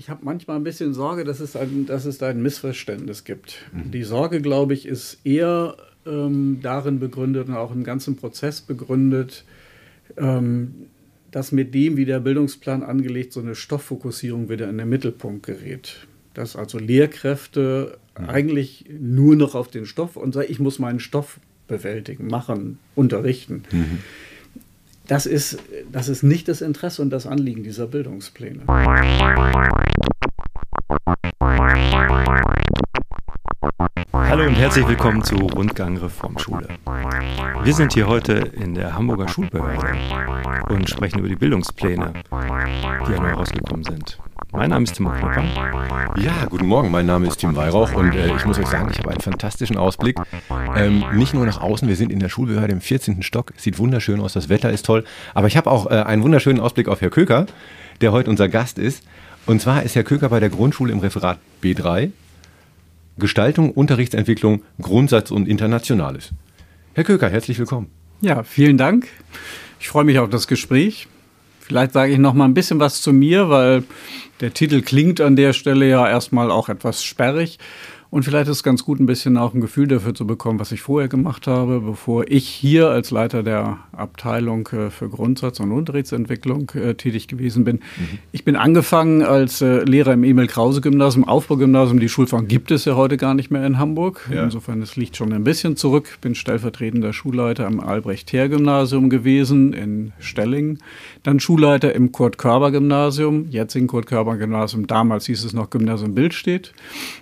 Ich habe manchmal ein bisschen Sorge, dass es ein, dass es da ein Missverständnis gibt. Mhm. Die Sorge, glaube ich, ist eher ähm, darin begründet und auch im ganzen Prozess begründet, ähm, dass mit dem, wie der Bildungsplan angelegt, so eine Stofffokussierung wieder in den Mittelpunkt gerät. Dass also Lehrkräfte mhm. eigentlich nur noch auf den Stoff und sagen, ich muss meinen Stoff bewältigen, machen, unterrichten. Mhm. Das ist, das ist nicht das Interesse und das Anliegen dieser Bildungspläne. Hallo und herzlich willkommen zu Rundgang Reformschule. Wir sind hier heute in der Hamburger Schulbehörde und sprechen über die Bildungspläne, die ja neu rausgekommen sind. Mein Name ist Timo Knopper. Ja, guten Morgen, mein Name ist Tim Weihrauch und äh, ich muss euch sagen, ich habe einen fantastischen Ausblick. Ähm, nicht nur nach außen, wir sind in der Schulbehörde im 14. Stock, sieht wunderschön aus, das Wetter ist toll, aber ich habe auch äh, einen wunderschönen Ausblick auf Herr Köker, der heute unser Gast ist. Und zwar ist Herr Köker bei der Grundschule im Referat B3 Gestaltung, Unterrichtsentwicklung, Grundsatz und Internationales. Herr Köker, herzlich willkommen. Ja, vielen Dank. Ich freue mich auf das Gespräch. Vielleicht sage ich noch mal ein bisschen was zu mir, weil der Titel klingt an der Stelle ja erstmal auch etwas sperrig. Und vielleicht ist es ganz gut, ein bisschen auch ein Gefühl dafür zu bekommen, was ich vorher gemacht habe, bevor ich hier als Leiter der Abteilung äh, für Grundsatz- und Unterrichtsentwicklung äh, tätig gewesen bin. Mhm. Ich bin angefangen als äh, Lehrer im Emil-Krause-Gymnasium, Aufbaugymnasium. Die Schulform gibt es ja heute gar nicht mehr in Hamburg. Ja. Insofern, es liegt schon ein bisschen zurück. Bin stellvertretender Schulleiter am Albrecht-Heer-Gymnasium gewesen in Stelling. Dann Schulleiter im Kurt-Körber-Gymnasium, jetzigen Kurt-Körber-Gymnasium. Damals hieß es noch Gymnasium Bildstedt.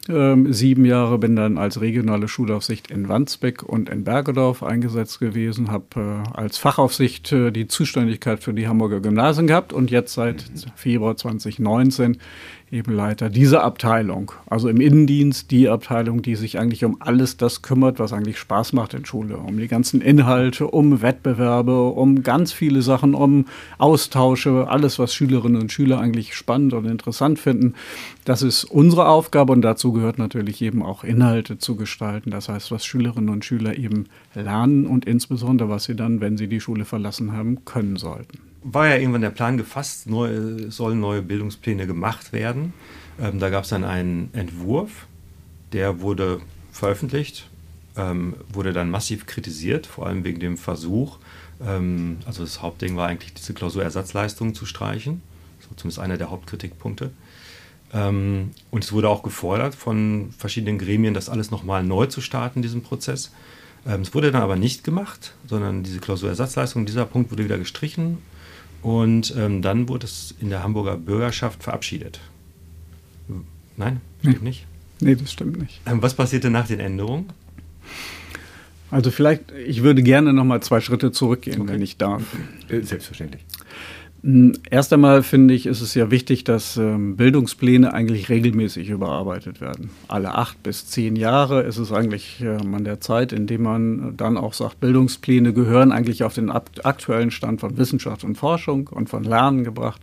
Ähm, sieben sieben Jahre, bin dann als regionale Schulaufsicht in Wandsbek und in Bergedorf eingesetzt gewesen, habe äh, als Fachaufsicht äh, die Zuständigkeit für die Hamburger Gymnasien gehabt und jetzt seit Februar 2019 eben Leiter dieser Abteilung, also im Innendienst die Abteilung, die sich eigentlich um alles das kümmert, was eigentlich Spaß macht in Schule, um die ganzen Inhalte, um Wettbewerbe, um ganz viele Sachen, um Austausche, alles, was Schülerinnen und Schüler eigentlich spannend und interessant finden. Das ist unsere Aufgabe und dazu gehört natürlich eben auch Inhalte zu gestalten. Das heißt, was Schülerinnen und Schüler eben lernen und insbesondere, was sie dann, wenn sie die Schule verlassen haben, können sollten war ja irgendwann der Plan gefasst, neu, sollen neue Bildungspläne gemacht werden. Ähm, da gab es dann einen Entwurf, der wurde veröffentlicht, ähm, wurde dann massiv kritisiert, vor allem wegen dem Versuch, ähm, also das Hauptding war eigentlich diese Klausurersatzleistungen zu streichen, so zumindest einer der Hauptkritikpunkte. Ähm, und es wurde auch gefordert von verschiedenen Gremien, das alles nochmal neu zu starten, diesen Prozess. Ähm, es wurde dann aber nicht gemacht, sondern diese Klausurersatzleistung, dieser Punkt wurde wieder gestrichen und ähm, dann wurde es in der Hamburger Bürgerschaft verabschiedet. Nein, stimmt nee. nicht? Nee, das stimmt nicht. Ähm, was passierte nach den Änderungen? Also vielleicht, ich würde gerne noch mal zwei Schritte zurückgehen, okay. wenn ich darf. Äh, selbstverständlich. Hm, erst einmal finde ich, ist es ja wichtig, dass ähm, Bildungspläne eigentlich regelmäßig überarbeitet werden. Alle acht bis zehn Jahre ist es eigentlich ähm, an der Zeit, in dem man dann auch sagt, Bildungspläne gehören eigentlich auf den aktuellen Stand von Wissenschaft und Forschung und von Lernen gebracht.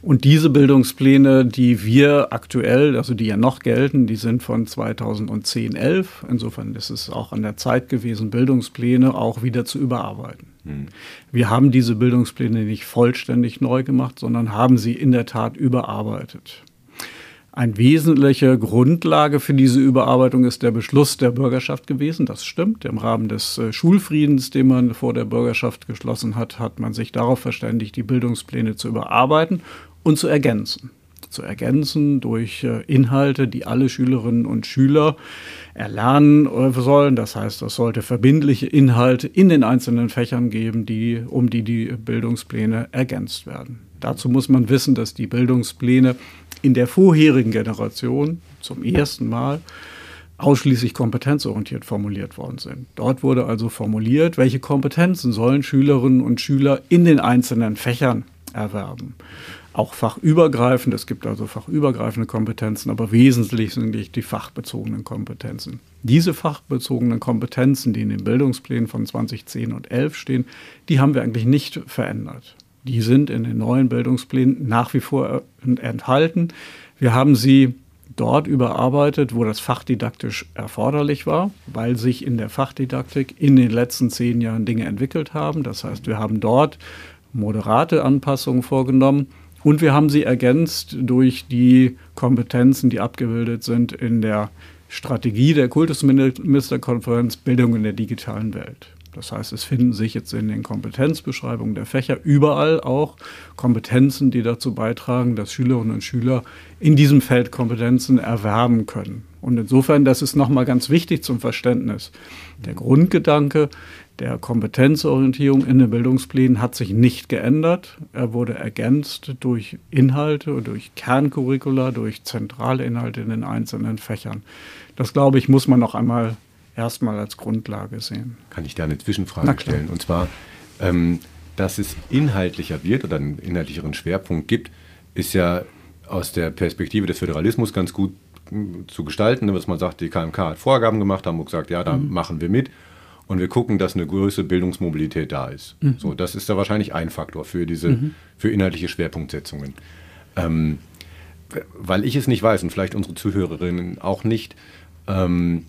Und diese Bildungspläne, die wir aktuell, also die ja noch gelten, die sind von 2010, 11. Insofern ist es auch an der Zeit gewesen, Bildungspläne auch wieder zu überarbeiten. Mhm. Wir haben diese Bildungspläne nicht vollständig neu gemacht, sondern haben sie in der Tat überarbeitet. Eine wesentliche Grundlage für diese Überarbeitung ist der Beschluss der Bürgerschaft gewesen. Das stimmt. Im Rahmen des äh, Schulfriedens, den man vor der Bürgerschaft geschlossen hat, hat man sich darauf verständigt, die Bildungspläne zu überarbeiten und zu ergänzen. Zu ergänzen durch äh, Inhalte, die alle Schülerinnen und Schüler erlernen sollen. Das heißt, es sollte verbindliche Inhalte in den einzelnen Fächern geben, die, um die die Bildungspläne ergänzt werden. Dazu muss man wissen, dass die Bildungspläne in der vorherigen Generation zum ersten Mal ausschließlich kompetenzorientiert formuliert worden sind. Dort wurde also formuliert, welche Kompetenzen sollen Schülerinnen und Schüler in den einzelnen Fächern erwerben auch fachübergreifend. Es gibt also fachübergreifende Kompetenzen, aber wesentlich sind die, fachbezogenen Kompetenzen. Diese fachbezogenen Kompetenzen, die in den Bildungsplänen von 2010 und 11 stehen, die haben wir eigentlich nicht verändert. Die sind in den neuen Bildungsplänen nach wie vor enthalten. Wir haben sie dort überarbeitet, wo das fachdidaktisch erforderlich war, weil sich in der Fachdidaktik in den letzten zehn Jahren Dinge entwickelt haben. Das heißt, wir haben dort moderate Anpassungen vorgenommen Und wir haben sie ergänzt durch die Kompetenzen, die abgebildet sind in der Strategie der Kultusministerkonferenz Bildung in der digitalen Welt. Das heißt, es finden sich jetzt in den Kompetenzbeschreibungen der Fächer überall auch Kompetenzen, die dazu beitragen, dass Schülerinnen und Schüler in diesem Feld Kompetenzen erwerben können. Und insofern, das ist nochmal ganz wichtig zum Verständnis. Der Grundgedanke der Kompetenzorientierung in den Bildungsplänen hat sich nicht geändert. Er wurde ergänzt durch Inhalte, durch Kerncurricula, durch zentrale Inhalte in den einzelnen Fächern. Das, glaube ich, muss man noch einmal erstmal als Grundlage sehen. Kann ich da eine Zwischenfrage stellen? Und zwar, ähm, dass es inhaltlicher wird oder einen inhaltlicheren Schwerpunkt gibt, ist ja aus der Perspektive des Föderalismus ganz gut hm, zu gestalten, was man sagt, die KMK hat Vorgaben gemacht, haben gesagt, ja, da mhm. machen wir mit und wir gucken, dass eine größere Bildungsmobilität da ist. Mhm. So, das ist da wahrscheinlich ein Faktor für diese, mhm. für inhaltliche Schwerpunktsetzungen. Ähm, weil ich es nicht weiß und vielleicht unsere Zuhörerinnen auch nicht, ähm,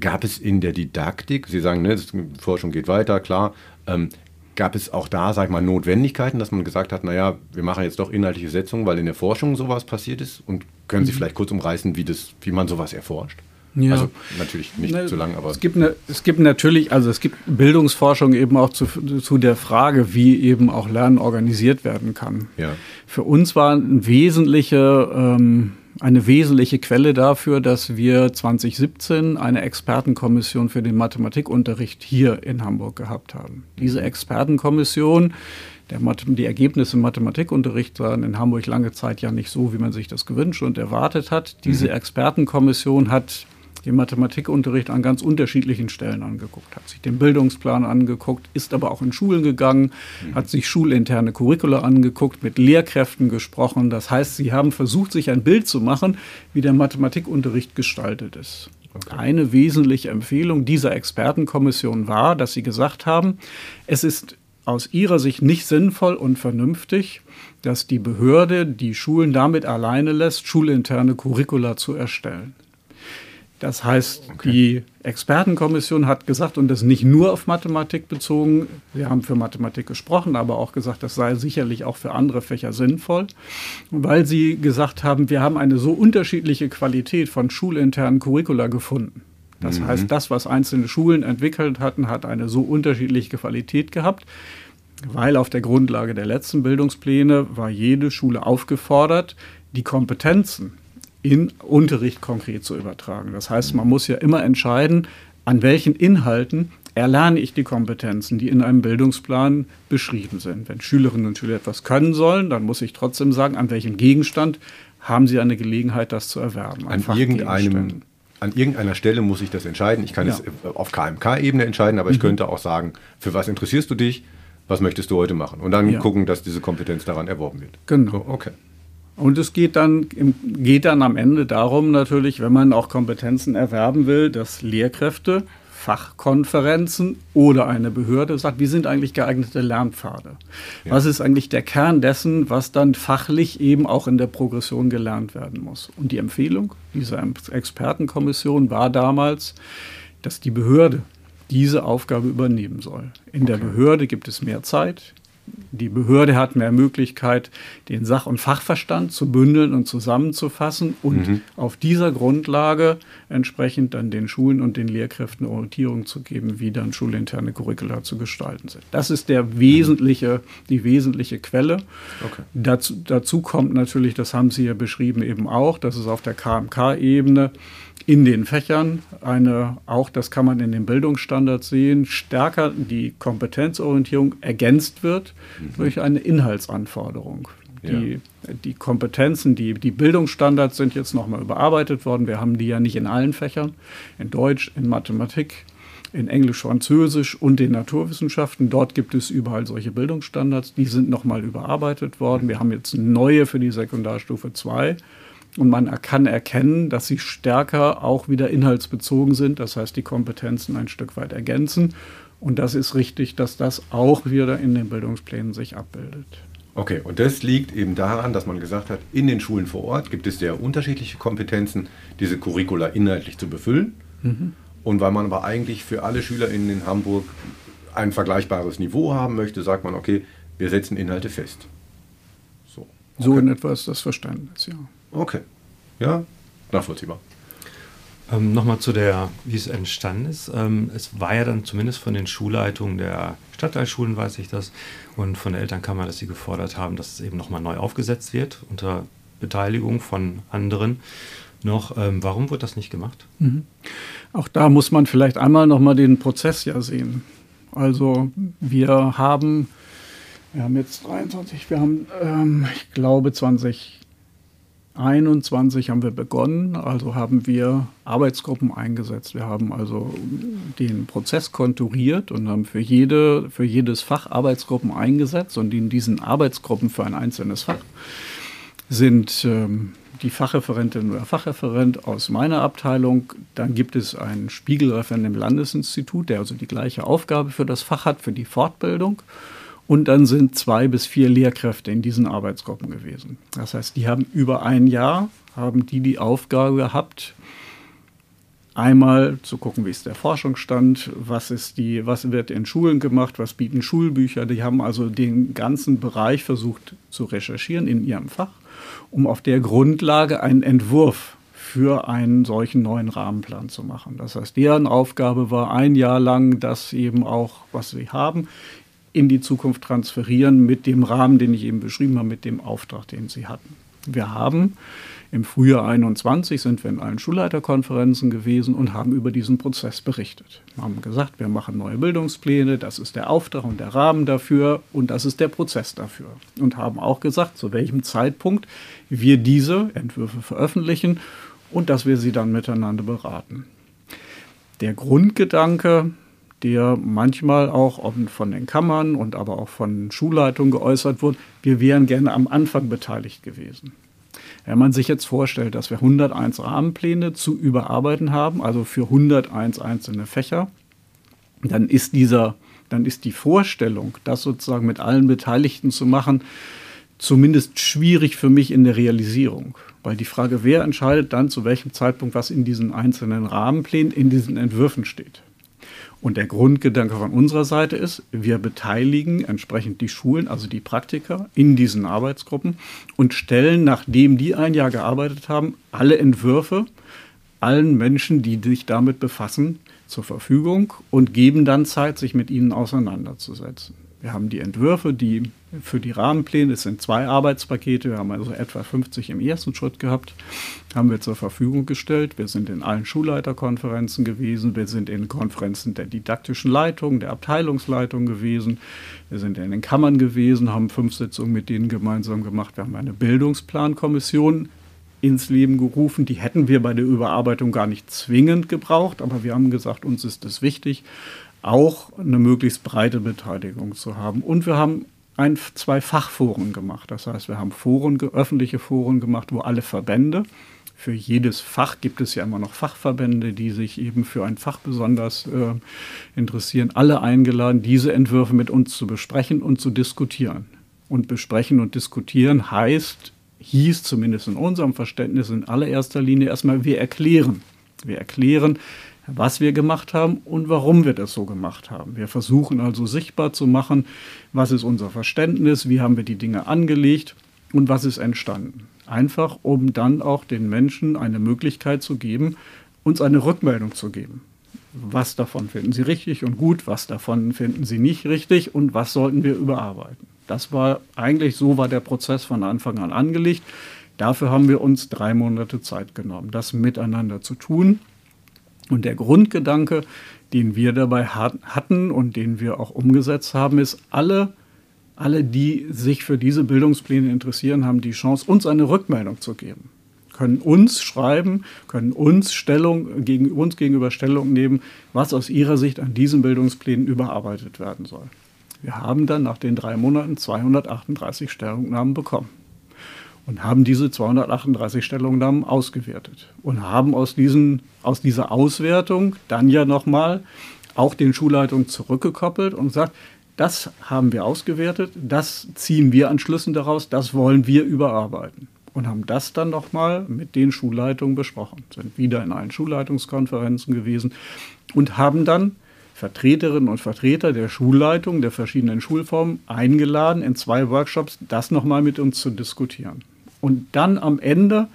Gab es in der Didaktik, Sie sagen, ne, die Forschung geht weiter, klar, ähm, gab es auch da, sag ich mal, Notwendigkeiten, dass man gesagt hat, naja, wir machen jetzt doch inhaltliche Setzungen, weil in der Forschung sowas passiert ist? Und können Sie mhm. vielleicht kurz umreißen, wie, das, wie man sowas erforscht? Ja. Also natürlich nicht ne, zu lang, aber. Es gibt, ne, es gibt natürlich, also es gibt Bildungsforschung eben auch zu, zu der Frage, wie eben auch Lernen organisiert werden kann. Ja. Für uns war ein wesentlicher ähm, eine wesentliche Quelle dafür, dass wir 2017 eine Expertenkommission für den Mathematikunterricht hier in Hamburg gehabt haben. Diese Expertenkommission, der die Ergebnisse im Mathematikunterricht waren in Hamburg lange Zeit ja nicht so, wie man sich das gewünscht und erwartet hat. Diese mhm. Expertenkommission hat den Mathematikunterricht an ganz unterschiedlichen Stellen angeguckt, hat sich den Bildungsplan angeguckt, ist aber auch in Schulen gegangen, mhm. hat sich schulinterne Curricula angeguckt, mit Lehrkräften gesprochen. Das heißt, sie haben versucht, sich ein Bild zu machen, wie der Mathematikunterricht gestaltet ist. Okay. Eine wesentliche Empfehlung dieser Expertenkommission war, dass sie gesagt haben, es ist aus ihrer Sicht nicht sinnvoll und vernünftig, dass die Behörde die Schulen damit alleine lässt, schulinterne Curricula zu erstellen. Das heißt, okay. die Expertenkommission hat gesagt, und das nicht nur auf Mathematik bezogen, wir haben für Mathematik gesprochen, aber auch gesagt, das sei sicherlich auch für andere Fächer sinnvoll, weil sie gesagt haben, wir haben eine so unterschiedliche Qualität von schulinternen Curricula gefunden. Das mhm. heißt, das, was einzelne Schulen entwickelt hatten, hat eine so unterschiedliche Qualität gehabt, weil auf der Grundlage der letzten Bildungspläne war jede Schule aufgefordert, die Kompetenzen, in Unterricht konkret zu übertragen. Das heißt, man muss ja immer entscheiden, an welchen Inhalten erlerne ich die Kompetenzen, die in einem Bildungsplan beschrieben sind. Wenn Schülerinnen und Schüler etwas können sollen, dann muss ich trotzdem sagen, an welchem Gegenstand haben sie eine Gelegenheit, das zu erwerben. An, irgendeinem, an irgendeiner Stelle muss ich das entscheiden. Ich kann ja. es auf KMK-Ebene entscheiden, aber mhm. ich könnte auch sagen, für was interessierst du dich? Was möchtest du heute machen? Und dann ja. gucken, dass diese Kompetenz daran erworben wird. Genau. So, okay. Und es geht dann, geht dann am Ende darum natürlich, wenn man auch Kompetenzen erwerben will, dass Lehrkräfte, Fachkonferenzen oder eine Behörde sagt, wie sind eigentlich geeignete Lernpfade? Ja. Was ist eigentlich der Kern dessen, was dann fachlich eben auch in der Progression gelernt werden muss? Und die Empfehlung dieser Expertenkommission war damals, dass die Behörde diese Aufgabe übernehmen soll. In okay. der Behörde gibt es mehr Zeit, die Behörde hat mehr Möglichkeit, den Sach- und Fachverstand zu bündeln und zusammenzufassen und mhm. auf dieser Grundlage entsprechend dann den Schulen und den Lehrkräften Orientierung zu geben, wie dann schulinterne Curricula zu gestalten sind. Das ist der wesentliche, die wesentliche Quelle. Okay. Dazu, dazu kommt natürlich, das haben Sie ja beschrieben eben auch, dass es auf der KMK-Ebene in den Fächern eine, auch das kann man in den Bildungsstandards sehen, stärker die Kompetenzorientierung ergänzt wird mhm. durch eine Inhaltsanforderung. Die, ja. die Kompetenzen, die, die Bildungsstandards sind jetzt nochmal überarbeitet worden. Wir haben die ja nicht in allen Fächern, in Deutsch, in Mathematik, in Englisch, Französisch und in Naturwissenschaften. Dort gibt es überall solche Bildungsstandards. Die sind nochmal überarbeitet worden. Wir haben jetzt neue für die Sekundarstufe 2 und man kann erkennen, dass sie stärker auch wieder inhaltsbezogen sind, das heißt die Kompetenzen ein Stück weit ergänzen. Und das ist richtig, dass das auch wieder in den Bildungsplänen sich abbildet. Okay, und das liegt eben daran, dass man gesagt hat, in den Schulen vor Ort gibt es sehr unterschiedliche Kompetenzen, diese Curricula inhaltlich zu befüllen. Mhm. Und weil man aber eigentlich für alle SchülerInnen in Hamburg ein vergleichbares Niveau haben möchte, sagt man, okay, wir setzen Inhalte fest. So okay. in etwa ist das Verständnis, ja. Okay. Ja, nachvollziehbar. Ähm, Nochmal zu der, wie es entstanden ist. Ähm, es war ja dann zumindest von den Schulleitungen der Stadtteilschulen, weiß ich das, und von der Elternkammer, dass sie gefordert haben, dass es eben nochmal neu aufgesetzt wird, unter Beteiligung von anderen noch. Ähm, warum wird das nicht gemacht? Mhm. Auch da muss man vielleicht einmal nochmal den Prozess ja sehen. Also wir haben, wir haben jetzt 23, wir haben, ähm, ich glaube 20 21 haben wir begonnen, also haben wir Arbeitsgruppen eingesetzt. Wir haben also den Prozess konturiert und haben für, jede, für jedes Fach Arbeitsgruppen eingesetzt. Und in diesen Arbeitsgruppen für ein einzelnes Fach sind ähm, die Fachreferentin oder Fachreferent aus meiner Abteilung. Dann gibt es einen Spiegelreferent im Landesinstitut, der also die gleiche Aufgabe für das Fach hat, für die Fortbildung. Und dann sind zwei bis vier Lehrkräfte in diesen Arbeitsgruppen gewesen. Das heißt, die haben über ein Jahr, haben die die Aufgabe gehabt, einmal zu gucken, wie ist der Forschungsstand, was, ist die, was wird in Schulen gemacht, was bieten Schulbücher. Die haben also den ganzen Bereich versucht zu recherchieren in ihrem Fach, um auf der Grundlage einen Entwurf für einen solchen neuen Rahmenplan zu machen. Das heißt, deren Aufgabe war ein Jahr lang das eben auch, was sie haben, in die Zukunft transferieren mit dem Rahmen, den ich eben beschrieben habe, mit dem Auftrag, den sie hatten. Wir haben im Frühjahr 21 sind wir in allen Schulleiterkonferenzen gewesen und haben über diesen Prozess berichtet. Wir haben gesagt, wir machen neue Bildungspläne, das ist der Auftrag und der Rahmen dafür und das ist der Prozess dafür. Und haben auch gesagt, zu welchem Zeitpunkt wir diese Entwürfe veröffentlichen und dass wir sie dann miteinander beraten. Der Grundgedanke der manchmal auch von den Kammern und aber auch von Schulleitungen geäußert wurde, wir wären gerne am Anfang beteiligt gewesen. Wenn man sich jetzt vorstellt, dass wir 101 Rahmenpläne zu überarbeiten haben, also für 101 einzelne Fächer, dann ist dieser, dann ist die Vorstellung, das sozusagen mit allen Beteiligten zu machen, zumindest schwierig für mich in der Realisierung. Weil die Frage, wer entscheidet dann zu welchem Zeitpunkt, was in diesen einzelnen Rahmenplänen, in diesen Entwürfen steht. Und der Grundgedanke von unserer Seite ist, wir beteiligen entsprechend die Schulen, also die Praktiker, in diesen Arbeitsgruppen und stellen, nachdem die ein Jahr gearbeitet haben, alle Entwürfe allen Menschen, die sich damit befassen, zur Verfügung und geben dann Zeit, sich mit ihnen auseinanderzusetzen. Wir haben die Entwürfe, die für die Rahmenpläne, es sind zwei Arbeitspakete, wir haben also etwa 50 im ersten Schritt gehabt, haben wir zur Verfügung gestellt. Wir sind in allen Schulleiterkonferenzen gewesen, wir sind in Konferenzen der didaktischen Leitung, der Abteilungsleitung gewesen, wir sind in den Kammern gewesen, haben fünf Sitzungen mit denen gemeinsam gemacht. Wir haben eine Bildungsplankommission ins Leben gerufen. Die hätten wir bei der Überarbeitung gar nicht zwingend gebraucht, aber wir haben gesagt, uns ist es wichtig, auch eine möglichst breite Beteiligung zu haben. Und wir haben ein, zwei Fachforen gemacht. Das heißt, wir haben Foren, öffentliche Foren gemacht, wo alle Verbände, für jedes Fach gibt es ja immer noch Fachverbände, die sich eben für ein Fach besonders äh, interessieren, alle eingeladen, diese Entwürfe mit uns zu besprechen und zu diskutieren. Und besprechen und diskutieren heißt, hieß zumindest in unserem Verständnis in allererster Linie erstmal, wir erklären. Wir erklären, was wir gemacht haben und warum wir das so gemacht haben. Wir versuchen also sichtbar zu machen, was ist unser Verständnis, wie haben wir die Dinge angelegt und was ist entstanden. Einfach, um dann auch den Menschen eine Möglichkeit zu geben, uns eine Rückmeldung zu geben. Was davon finden Sie richtig und gut, was davon finden Sie nicht richtig und was sollten wir überarbeiten. Das war eigentlich so war der Prozess von Anfang an angelegt. Dafür haben wir uns drei Monate Zeit genommen, das miteinander zu tun. Und der Grundgedanke, den wir dabei hatten und den wir auch umgesetzt haben, ist, alle, alle, die sich für diese Bildungspläne interessieren, haben die Chance, uns eine Rückmeldung zu geben. Können uns schreiben, können uns Stellung gegen uns gegenüber Stellung nehmen, was aus ihrer Sicht an diesen Bildungsplänen überarbeitet werden soll. Wir haben dann nach den drei Monaten 238 Stellungnahmen bekommen und haben diese 238 Stellungnahmen ausgewertet und haben aus, diesen, aus dieser Auswertung dann ja nochmal auch den Schulleitungen zurückgekoppelt und gesagt, das haben wir ausgewertet, das ziehen wir an Schlüssen daraus, das wollen wir überarbeiten. Und haben das dann nochmal mit den Schulleitungen besprochen, sind wieder in allen Schulleitungskonferenzen gewesen und haben dann Vertreterinnen und Vertreter der Schulleitung der verschiedenen Schulformen eingeladen, in zwei Workshops das nochmal mit uns zu diskutieren. Und dann am Ende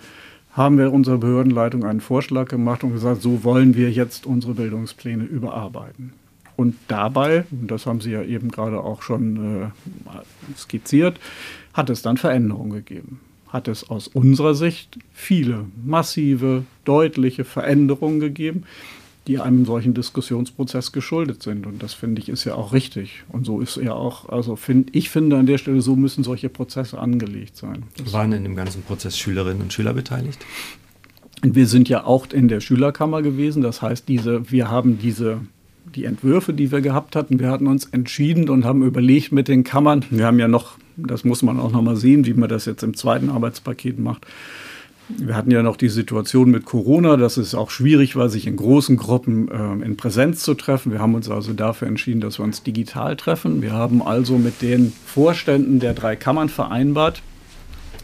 haben wir unserer Behördenleitung einen Vorschlag gemacht und gesagt, so wollen wir jetzt unsere Bildungspläne überarbeiten. Und dabei, das haben Sie ja eben gerade auch schon äh, skizziert, hat es dann Veränderungen gegeben. Hat es aus unserer Sicht viele massive, deutliche Veränderungen gegeben, die einem solchen Diskussionsprozess geschuldet sind. Und das finde ich ist ja auch richtig. Und so ist ja auch, also find, ich finde an der Stelle, so müssen solche Prozesse angelegt sein. Das Waren in dem ganzen Prozess Schülerinnen und Schüler beteiligt? Wir sind ja auch in der Schülerkammer gewesen. Das heißt, diese, wir haben diese die Entwürfe, die wir gehabt hatten, wir hatten uns entschieden und haben überlegt mit den Kammern, wir haben ja noch, das muss man auch noch mal sehen, wie man das jetzt im zweiten Arbeitspaket macht, wir hatten ja noch die Situation mit Corona, dass es auch schwierig war, sich in großen Gruppen äh, in Präsenz zu treffen. Wir haben uns also dafür entschieden, dass wir uns digital treffen. Wir haben also mit den Vorständen der drei Kammern vereinbart,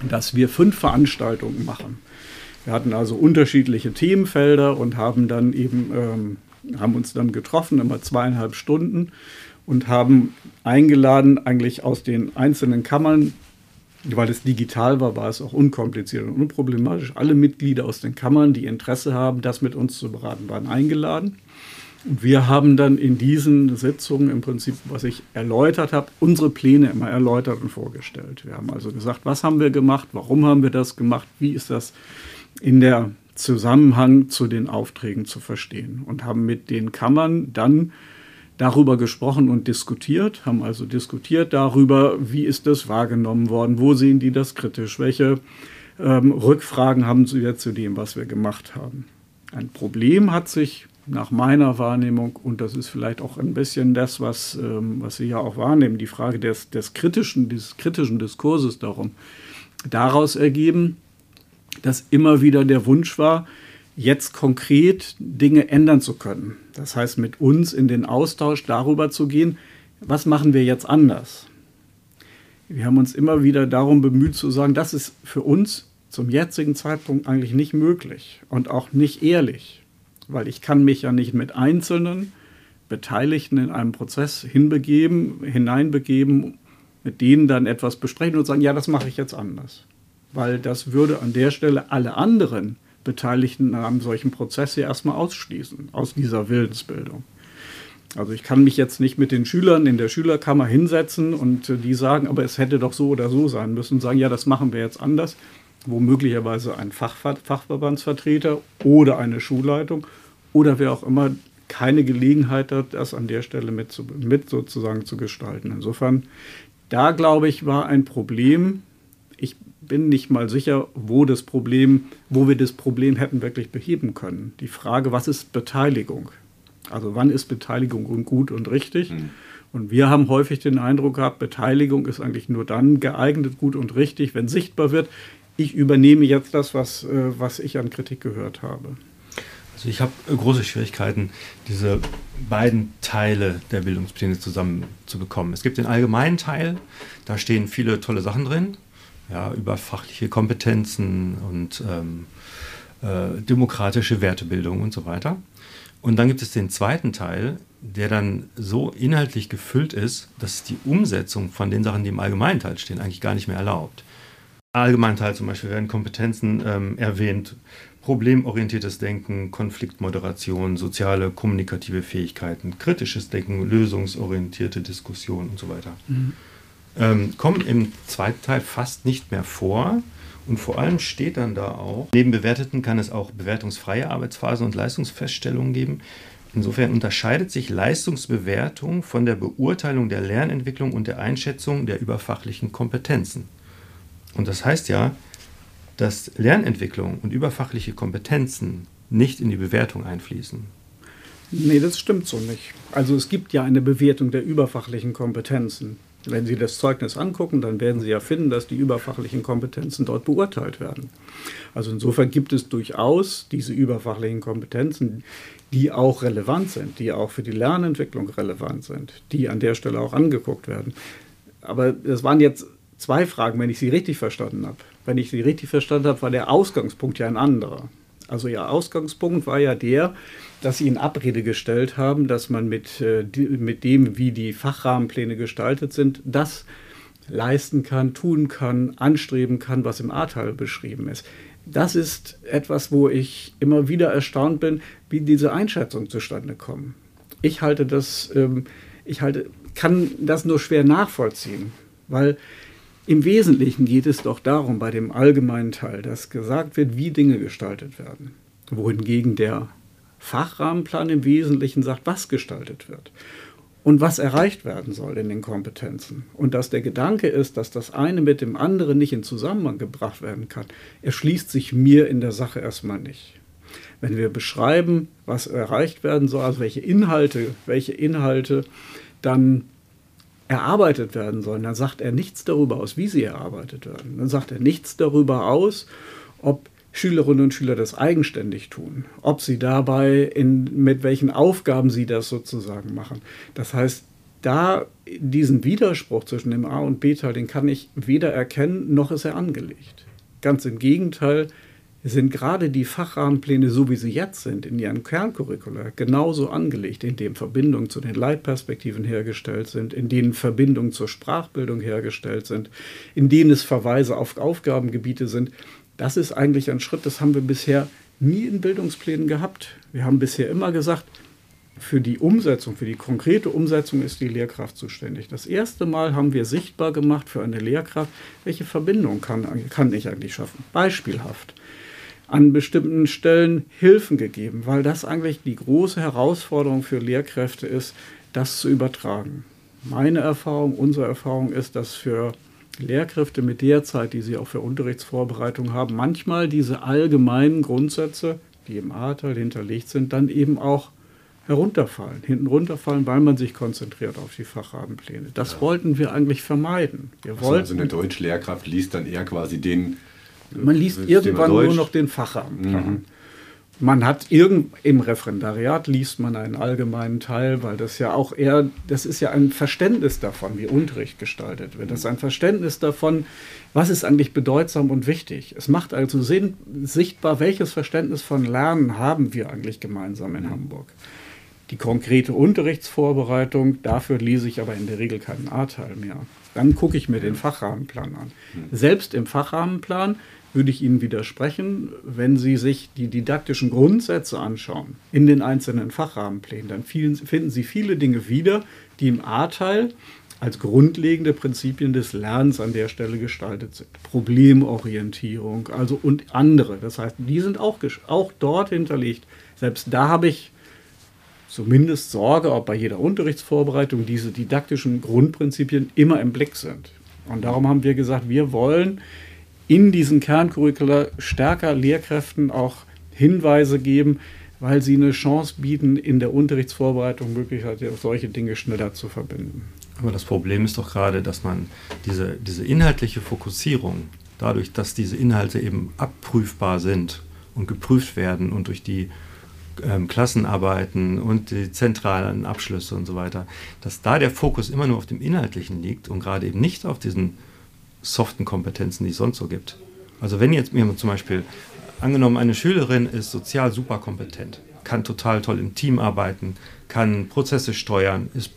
dass wir fünf Veranstaltungen machen. Wir hatten also unterschiedliche Themenfelder und haben dann eben ähm, haben uns dann getroffen, immer zweieinhalb Stunden und haben eingeladen, eigentlich aus den einzelnen Kammern weil es digital war, war es auch unkompliziert und unproblematisch. Alle Mitglieder aus den Kammern, die Interesse haben, das mit uns zu beraten, waren eingeladen. Und wir haben dann in diesen Sitzungen im Prinzip, was ich erläutert habe, unsere Pläne immer erläutert und vorgestellt. Wir haben also gesagt, was haben wir gemacht, warum haben wir das gemacht, wie ist das in der Zusammenhang zu den Aufträgen zu verstehen und haben mit den Kammern dann darüber gesprochen und diskutiert, haben also diskutiert darüber, wie ist das wahrgenommen worden, wo sehen die das kritisch, welche ähm, Rückfragen haben sie jetzt zu dem, was wir gemacht haben. Ein Problem hat sich nach meiner Wahrnehmung, und das ist vielleicht auch ein bisschen das, was, ähm, was Sie ja auch wahrnehmen, die Frage des, des, kritischen, des kritischen Diskurses darum, daraus ergeben, dass immer wieder der Wunsch war, jetzt konkret Dinge ändern zu können. Das heißt, mit uns in den Austausch darüber zu gehen, was machen wir jetzt anders. Wir haben uns immer wieder darum bemüht zu sagen, das ist für uns zum jetzigen Zeitpunkt eigentlich nicht möglich und auch nicht ehrlich, weil ich kann mich ja nicht mit einzelnen Beteiligten in einem Prozess hinbegeben, hineinbegeben, mit denen dann etwas besprechen und sagen, ja, das mache ich jetzt anders. Weil das würde an der Stelle alle anderen Beteiligten in einem solchen Prozess ja erstmal ausschließen aus dieser Willensbildung. Also ich kann mich jetzt nicht mit den Schülern in der Schülerkammer hinsetzen und äh, die sagen, aber es hätte doch so oder so sein müssen sagen, ja, das machen wir jetzt anders, wo möglicherweise ein Fachver Fachverbandsvertreter oder eine Schulleitung oder wer auch immer keine Gelegenheit hat, das an der Stelle mit, zu, mit sozusagen zu gestalten. Insofern, da glaube ich, war ein Problem. Ich bin nicht mal sicher, wo das Problem, wo wir das Problem hätten wirklich beheben können. Die Frage, was ist Beteiligung? Also wann ist Beteiligung gut und richtig? Mhm. Und wir haben häufig den Eindruck gehabt, Beteiligung ist eigentlich nur dann geeignet, gut und richtig, wenn sichtbar wird, ich übernehme jetzt das, was, äh, was ich an Kritik gehört habe. Also ich habe große Schwierigkeiten, diese beiden Teile der Bildungspläne zusammenzubekommen. Es gibt den allgemeinen Teil, da stehen viele tolle Sachen drin, ja, über fachliche Kompetenzen und ähm, äh, demokratische Wertebildung und so weiter. Und dann gibt es den zweiten Teil, der dann so inhaltlich gefüllt ist, dass die Umsetzung von den Sachen, die im allgemeinen Teil stehen, eigentlich gar nicht mehr erlaubt. Im allgemeinen Teil zum Beispiel werden Kompetenzen ähm, erwähnt, problemorientiertes Denken, Konfliktmoderation, soziale, kommunikative Fähigkeiten, kritisches Denken, lösungsorientierte Diskussion und so weiter. Mhm ähm, kommen im zweiten Teil fast nicht mehr vor. Und vor allem steht dann da auch, neben Bewerteten kann es auch bewertungsfreie Arbeitsphasen und Leistungsfeststellungen geben. Insofern unterscheidet sich Leistungsbewertung von der Beurteilung der Lernentwicklung und der Einschätzung der überfachlichen Kompetenzen. Und das heißt ja, dass Lernentwicklung und überfachliche Kompetenzen nicht in die Bewertung einfließen. Nee, das stimmt so nicht. Also es gibt ja eine Bewertung der überfachlichen Kompetenzen. Wenn Sie das Zeugnis angucken, dann werden Sie ja finden, dass die überfachlichen Kompetenzen dort beurteilt werden. Also insofern gibt es durchaus diese überfachlichen Kompetenzen, die auch relevant sind, die auch für die Lernentwicklung relevant sind, die an der Stelle auch angeguckt werden. Aber das waren jetzt zwei Fragen, wenn ich Sie richtig verstanden habe. Wenn ich Sie richtig verstanden habe, war der Ausgangspunkt ja ein anderer. Also Ihr Ausgangspunkt war ja der, dass Sie in Abrede gestellt haben, dass man mit, äh, mit dem, wie die Fachrahmenpläne gestaltet sind, das leisten kann, tun kann, anstreben kann, was im Ahrtal beschrieben ist. Das ist etwas, wo ich immer wieder erstaunt bin, wie diese Einschätzungen zustande kommen. Ich halte das, ähm, ich halte, kann das nur schwer nachvollziehen, weil im Wesentlichen geht es doch darum, bei dem allgemeinen Teil, dass gesagt wird, wie Dinge gestaltet werden. Wohingegen der Fachrahmenplan im Wesentlichen sagt, was gestaltet wird und was erreicht werden soll in den Kompetenzen. Und dass der Gedanke ist, dass das eine mit dem anderen nicht in Zusammenhang gebracht werden kann, erschließt sich mir in der Sache erstmal nicht. Wenn wir beschreiben, was erreicht werden soll, also welche Inhalte, welche Inhalte dann erarbeitet werden sollen, dann sagt er nichts darüber aus, wie sie erarbeitet werden. Dann sagt er nichts darüber aus, ob Schülerinnen und Schüler das eigenständig tun, ob sie dabei in, mit welchen Aufgaben sie das sozusagen machen. Das heißt, da diesen Widerspruch zwischen dem A und B-Teil, den kann ich weder erkennen, noch ist er angelegt. Ganz im Gegenteil, sind gerade die Fachrahmenpläne, so wie sie jetzt sind, in ihren Kerncurricula genauso angelegt, in denen Verbindungen zu den Leitperspektiven hergestellt sind, in denen Verbindungen zur Sprachbildung hergestellt sind, in denen es Verweise auf Aufgabengebiete sind. Das ist eigentlich ein Schritt, das haben wir bisher nie in Bildungsplänen gehabt. Wir haben bisher immer gesagt, für die Umsetzung, für die konkrete Umsetzung ist die Lehrkraft zuständig. Das erste Mal haben wir sichtbar gemacht für eine Lehrkraft, welche Verbindung kann, kann ich eigentlich schaffen. Beispielhaft an bestimmten Stellen Hilfen gegeben, weil das eigentlich die große Herausforderung für Lehrkräfte ist, das zu übertragen. Meine Erfahrung, unsere Erfahrung ist, dass für Lehrkräfte mit der Zeit, die sie auch für Unterrichtsvorbereitung haben, manchmal diese allgemeinen Grundsätze, die im A-Teil hinterlegt sind, dann eben auch herunterfallen, hinten runterfallen, weil man sich konzentriert auf die Fachrahmenpläne. Das ja. wollten wir eigentlich vermeiden. Wir also, wollten, also eine Deutschlehrkraft liest dann eher quasi den man liest irgendwann nur noch den Fachamtplan. Mhm. Man hat irgend, im Referendariat liest man einen allgemeinen Teil, weil das ja auch eher, das ist ja ein Verständnis davon, wie Unterricht gestaltet wird. Das ist ein Verständnis davon, was ist eigentlich bedeutsam und wichtig. Es macht also Sinn, sichtbar, welches Verständnis von Lernen haben wir eigentlich gemeinsam in mhm. Hamburg. Die konkrete Unterrichtsvorbereitung, dafür lese ich aber in der Regel keinen A-Teil mehr. Dann gucke ich mir den Fachrahmenplan an. Mhm. Selbst im Fachrahmenplan würde ich Ihnen widersprechen, wenn Sie sich die didaktischen Grundsätze anschauen in den einzelnen Fachrahmenplänen, dann finden Sie viele Dinge wieder, die im A-Teil als grundlegende Prinzipien des Lernens an der Stelle gestaltet sind. Problemorientierung, also und andere. Das heißt, die sind auch, auch dort hinterlegt. Selbst da habe ich zumindest Sorge, ob bei jeder Unterrichtsvorbereitung diese didaktischen Grundprinzipien immer im Blick sind. Und darum haben wir gesagt, wir wollen in diesen Kerncurricula stärker Lehrkräften auch Hinweise geben, weil sie eine Chance bieten, in der Unterrichtsvorbereitung möglicherweise solche Dinge schneller zu verbinden. Aber das Problem ist doch gerade, dass man diese, diese inhaltliche Fokussierung, dadurch, dass diese Inhalte eben abprüfbar sind und geprüft werden und durch die ähm, Klassenarbeiten und die zentralen Abschlüsse und so weiter, dass da der Fokus immer nur auf dem Inhaltlichen liegt und gerade eben nicht auf diesen soften Kompetenzen, die es sonst so gibt. Also wenn jetzt mir zum Beispiel angenommen, eine Schülerin ist sozial super kompetent, kann total toll im Team arbeiten, kann Prozesse steuern, ist,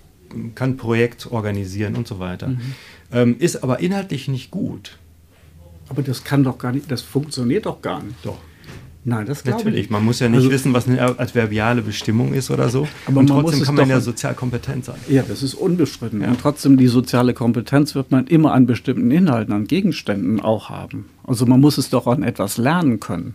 kann Projekt organisieren und so weiter, mhm. ähm, ist aber inhaltlich nicht gut. Aber das kann doch gar nicht, das funktioniert doch gar nicht. Doch. Nein, das glaube Natürlich, ich. man muss ja nicht also, wissen, was eine adverbiale Bestimmung ist oder so. Aber und trotzdem kann man ja sozial kompetent sein. Ja, das ist unbestritten. Ja. Und trotzdem die soziale Kompetenz wird man immer an bestimmten Inhalten, an Gegenständen auch haben. Also man muss es doch an etwas lernen können.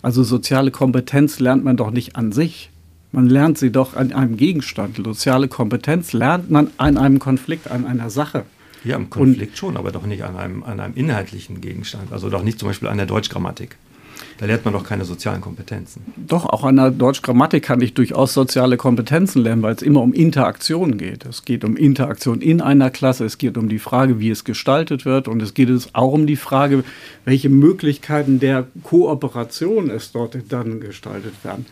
Also soziale Kompetenz lernt man doch nicht an sich. Man lernt sie doch an einem Gegenstand. Soziale Kompetenz lernt man an einem Konflikt, an einer Sache. Ja, am Konflikt und, schon, aber doch nicht an einem, an einem inhaltlichen Gegenstand. Also doch nicht zum Beispiel an der Deutschgrammatik. Da lernt man doch keine sozialen Kompetenzen. Doch, auch an der Deutschgrammatik kann ich durchaus soziale Kompetenzen lernen, weil es immer um Interaktion geht. Es geht um Interaktion in einer Klasse, es geht um die Frage, wie es gestaltet wird und es geht auch um die Frage, welche Möglichkeiten der Kooperation es dort dann gestaltet werden.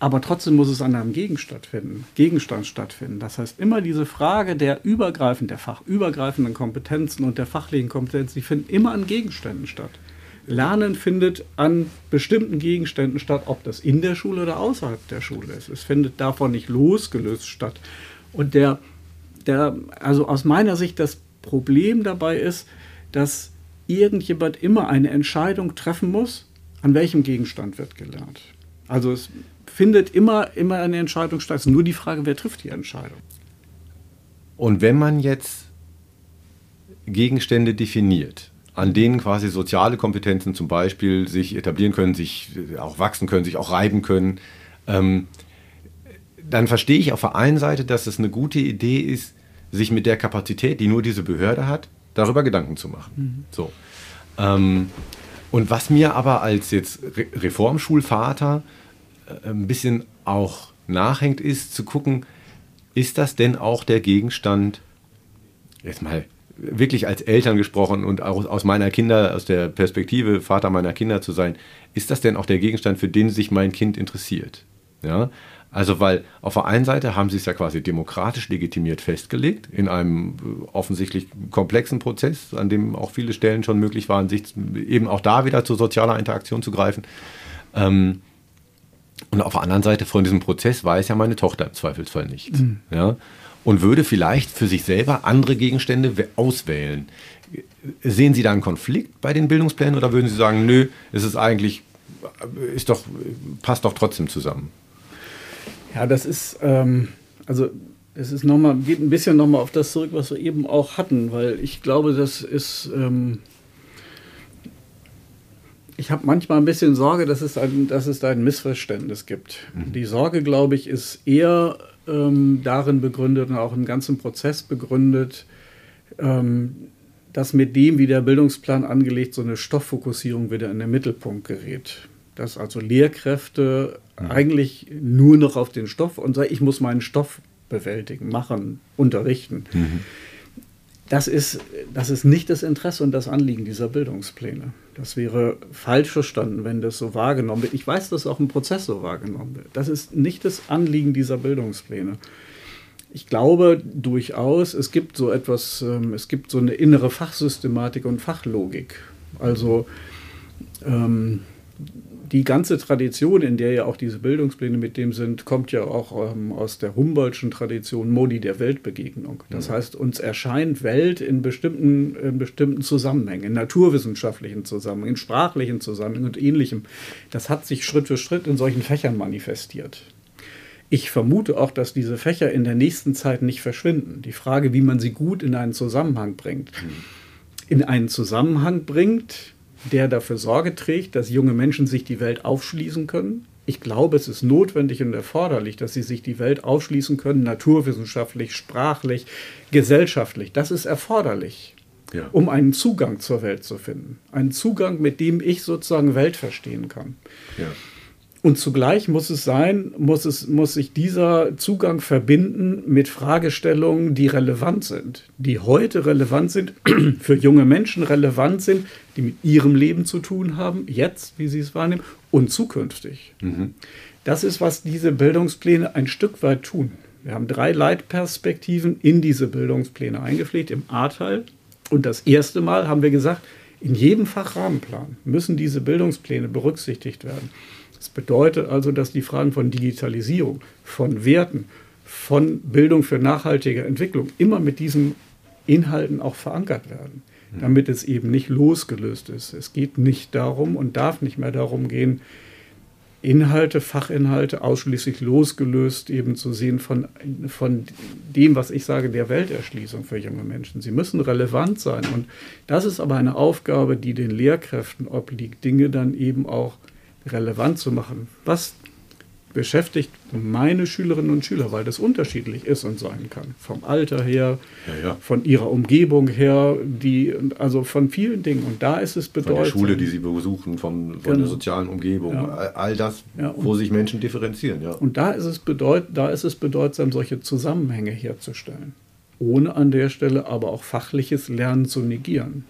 Aber trotzdem muss es an einem Gegenstand stattfinden, Gegenstand stattfinden. Das heißt, immer diese Frage der übergreifenden, der fachübergreifenden Kompetenzen und der fachlichen Kompetenzen, die finden immer an Gegenständen statt. Lernen findet an bestimmten Gegenständen statt, ob das in der Schule oder außerhalb der Schule ist. Es findet davon nicht losgelöst statt. Und der, der, also aus meiner Sicht das Problem dabei ist, dass irgendjemand immer eine Entscheidung treffen muss, an welchem Gegenstand wird gelernt. Also es findet immer, immer eine Entscheidung statt. Es ist nur die Frage, wer trifft die Entscheidung. Und wenn man jetzt Gegenstände definiert, an denen quasi soziale Kompetenzen zum Beispiel sich etablieren können, sich auch wachsen können, sich auch reiben können, ähm, dann verstehe ich auf der einen Seite, dass es eine gute Idee ist, sich mit der Kapazität, die nur diese Behörde hat, darüber Gedanken zu machen. Mhm. So. Ähm, und was mir aber als jetzt Re Reformschulvater äh, ein bisschen auch nachhängt, ist zu gucken, ist das denn auch der Gegenstand, jetzt mal wirklich als Eltern gesprochen und auch aus meiner Kinder, aus der Perspektive Vater meiner Kinder zu sein, ist das denn auch der Gegenstand, für den sich mein Kind interessiert? Ja? Also, weil auf der einen Seite haben sie es ja quasi demokratisch legitimiert festgelegt, in einem äh, offensichtlich komplexen Prozess, an dem auch viele Stellen schon möglich waren, sich eben auch da wieder zu sozialer Interaktion zu greifen. Ähm, und auf der anderen Seite von diesem Prozess weiß ja meine Tochter im Zweifelsfall nichts. Mhm. Ja? Und würde vielleicht für sich selber andere Gegenstände auswählen. Sehen Sie da einen Konflikt bei den Bildungsplänen oder würden Sie sagen, nö, es ist eigentlich, ist doch, passt doch trotzdem zusammen? Ja, das ist, ähm, also es ist noch mal, geht ein bisschen nochmal auf das zurück, was wir eben auch hatten, weil ich glaube, das ist, ähm, ich habe manchmal ein bisschen Sorge, dass es, ein, dass es da ein Missverständnis gibt. Mhm. Die Sorge, glaube ich, ist eher ähm, darin begründet und auch im ganzen Prozess begründet, ähm, dass mit dem, wie der Bildungsplan angelegt, so eine Stofffokussierung wieder in den Mittelpunkt gerät. Dass also Lehrkräfte mhm. eigentlich nur noch auf den Stoff und sagen, ich muss meinen Stoff bewältigen, machen, unterrichten. Mhm das ist, das ist nicht das Interesse und das Anliegen dieser Bildungspläne. Das wäre falsch verstanden, wenn das so wahrgenommen wird. Ich weiß, dass auch im Prozess so wahrgenommen wird. Das ist nicht das Anliegen dieser Bildungspläne. Ich glaube durchaus, es gibt so etwas, ähm, es gibt so eine innere Fachsystematik und Fachlogik. Also ähm, die ganze Tradition, in der ja auch diese Bildungspläne mit dem sind, kommt ja auch ähm, aus der Humboldtschen Tradition Modi der Weltbegegnung. Das mhm. heißt, uns erscheint Welt in bestimmten, in bestimmten Zusammenhängen, in naturwissenschaftlichen Zusammenhängen, in sprachlichen Zusammenhängen und ähnlichem. Das hat sich Schritt für Schritt in solchen Fächern manifestiert. Ich vermute auch, dass diese Fächer in der nächsten Zeit nicht verschwinden. Die Frage, wie man sie gut in einen Zusammenhang bringt. Mhm. In einen Zusammenhang bringt, der dafür Sorge trägt, dass junge Menschen sich die Welt aufschließen können. Ich glaube, es ist notwendig und erforderlich, dass sie sich die Welt aufschließen können, naturwissenschaftlich, sprachlich, gesellschaftlich. Das ist erforderlich, ja. um einen Zugang zur Welt zu finden. Einen Zugang, mit dem ich sozusagen Welt verstehen kann. Ja. Und zugleich muss es sein, muss, es, muss sich dieser Zugang verbinden mit Fragestellungen, die relevant sind, die heute relevant sind, für junge Menschen relevant sind, die mit ihrem Leben zu tun haben, jetzt, wie sie es wahrnehmen, und zukünftig. Mhm. Das ist, was diese Bildungspläne ein Stück weit tun. Wir haben drei Leitperspektiven in diese Bildungspläne eingepflegt, im A-Teil. Und das erste Mal haben wir gesagt, in jedem Fachrahmenplan müssen diese Bildungspläne berücksichtigt werden. Das bedeutet also, dass die Fragen von Digitalisierung, von Werten, von Bildung für nachhaltige Entwicklung immer mit diesen Inhalten auch verankert werden, mhm. damit es eben nicht losgelöst ist. Es geht nicht darum und darf nicht mehr darum gehen, Inhalte, Fachinhalte ausschließlich losgelöst eben zu sehen von, von dem, was ich sage, der Welterschließung für junge Menschen. Sie müssen relevant sein. Und das ist aber eine Aufgabe, die den Lehrkräften obliegt, Dinge dann eben auch relevant zu machen. Was beschäftigt meine Schülerinnen und Schüler, weil das unterschiedlich ist und sein kann. Vom Alter her, ja, ja. von ihrer Umgebung her, die, also von vielen Dingen. Und da ist es bedeutsam. Von der Schule, die sie besuchen, von, von genau. der sozialen Umgebung, ja. all das, wo sich Menschen differenzieren. Ja. Und da ist, es bedeut, da ist es bedeutsam, solche Zusammenhänge herzustellen. Ohne an der Stelle aber auch fachliches Lernen zu negieren.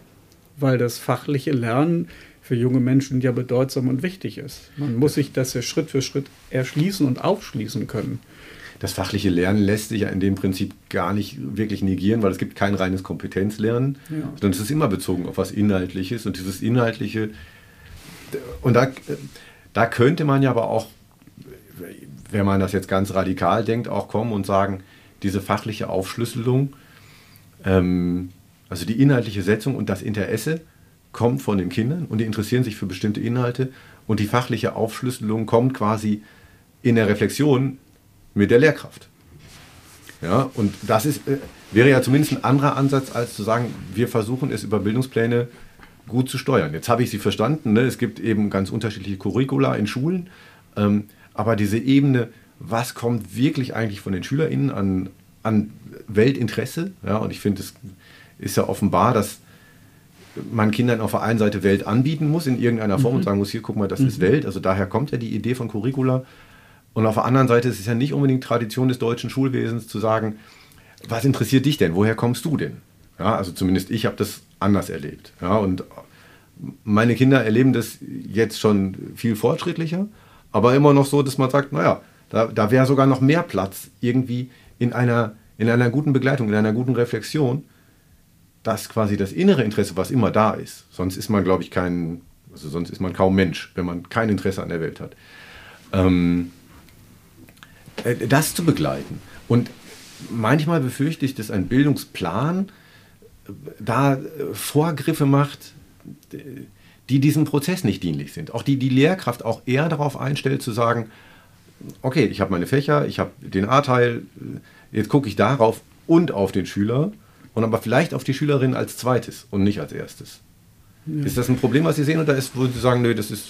Weil das fachliche Lernen für junge Menschen ja bedeutsam und wichtig ist. Man muss sich das ja Schritt für Schritt erschließen und aufschließen können. Das fachliche Lernen lässt sich ja in dem Prinzip gar nicht wirklich negieren, weil es gibt kein reines Kompetenzlernen, ja. sondern es ist immer bezogen auf was Inhaltliches und dieses Inhaltliche und da, da könnte man ja aber auch, wenn man das jetzt ganz radikal denkt, auch kommen und sagen, diese fachliche Aufschlüsselung, ähm, also die inhaltliche Setzung und das Interesse kommt von den Kindern und die interessieren sich für bestimmte Inhalte und die fachliche Aufschlüsselung kommt quasi in der Reflexion mit der Lehrkraft. Ja, und das ist, äh, wäre ja zumindest ein anderer Ansatz, als zu sagen, wir versuchen es über Bildungspläne gut zu steuern. Jetzt habe ich Sie verstanden, ne? es gibt eben ganz unterschiedliche Curricula in Schulen, ähm, aber diese Ebene, was kommt wirklich eigentlich von den SchülerInnen an, an Weltinteresse, ja, und ich finde, es ist ja offenbar, dass man Kindern auf der einen Seite Welt anbieten muss in irgendeiner Form mhm. und sagen muss, hier, guck mal, das mhm. ist Welt. Also daher kommt ja die Idee von Curricula. Und auf der anderen Seite ist es ja nicht unbedingt Tradition des deutschen Schulwesens zu sagen, was interessiert dich denn? Woher kommst du denn? Ja, also zumindest ich habe das anders erlebt. Ja, und meine Kinder erleben das jetzt schon viel fortschrittlicher, aber immer noch so, dass man sagt, naja, da, da wäre sogar noch mehr Platz irgendwie in einer, in einer guten Begleitung, in einer guten Reflexion, dass quasi das innere Interesse, was immer da ist, sonst ist man, glaube ich, kein, also sonst ist man kaum Mensch, wenn man kein Interesse an der Welt hat, ähm, äh, das zu begleiten. Und manchmal befürchte ich, dass ein Bildungsplan äh, da äh, Vorgriffe macht, die diesem Prozess nicht dienlich sind. Auch die die Lehrkraft auch eher darauf einstellt zu sagen, okay, ich habe meine Fächer, ich habe den A-Teil, jetzt gucke ich darauf und auf den Schüler und aber vielleicht auf die Schülerin als zweites und nicht als erstes. Ja. Ist das ein Problem, was Sie sehen, oder ist, wo Sie sagen, nö, das ist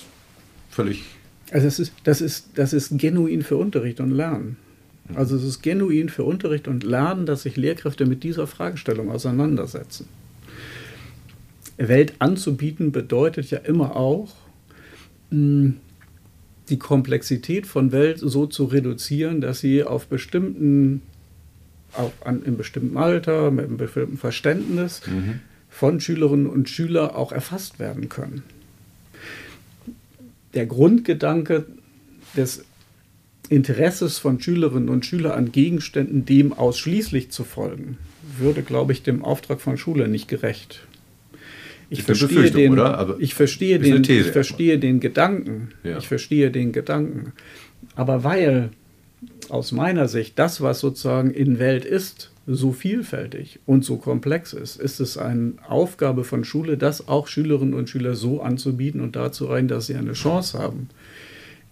völlig. Also das ist, das ist, das ist genuin für Unterricht und Lernen. Also es ist genuin für Unterricht und Lernen, dass sich Lehrkräfte mit dieser Fragestellung auseinandersetzen. Welt anzubieten bedeutet ja immer auch, hm, die Komplexität von Welt so zu reduzieren, dass sie auf bestimmten auch an, in bestimmtem Alter, mit einem bestimmten Verständnis mhm. von Schülerinnen und Schülern auch erfasst werden können. Der Grundgedanke des Interesses von Schülerinnen und Schülern an Gegenständen, dem ausschließlich zu folgen, würde, glaube ich, dem Auftrag von Schule nicht gerecht. Ich verstehe, den, ich verstehe, den, ich verstehe den Gedanken. Ja. Ich verstehe den Gedanken. Aber weil aus meiner Sicht das, was sozusagen in Welt ist, so vielfältig und so komplex ist, ist es eine Aufgabe von Schule, das auch Schülerinnen und Schüler so anzubieten und dazu rein, dass sie eine Chance haben,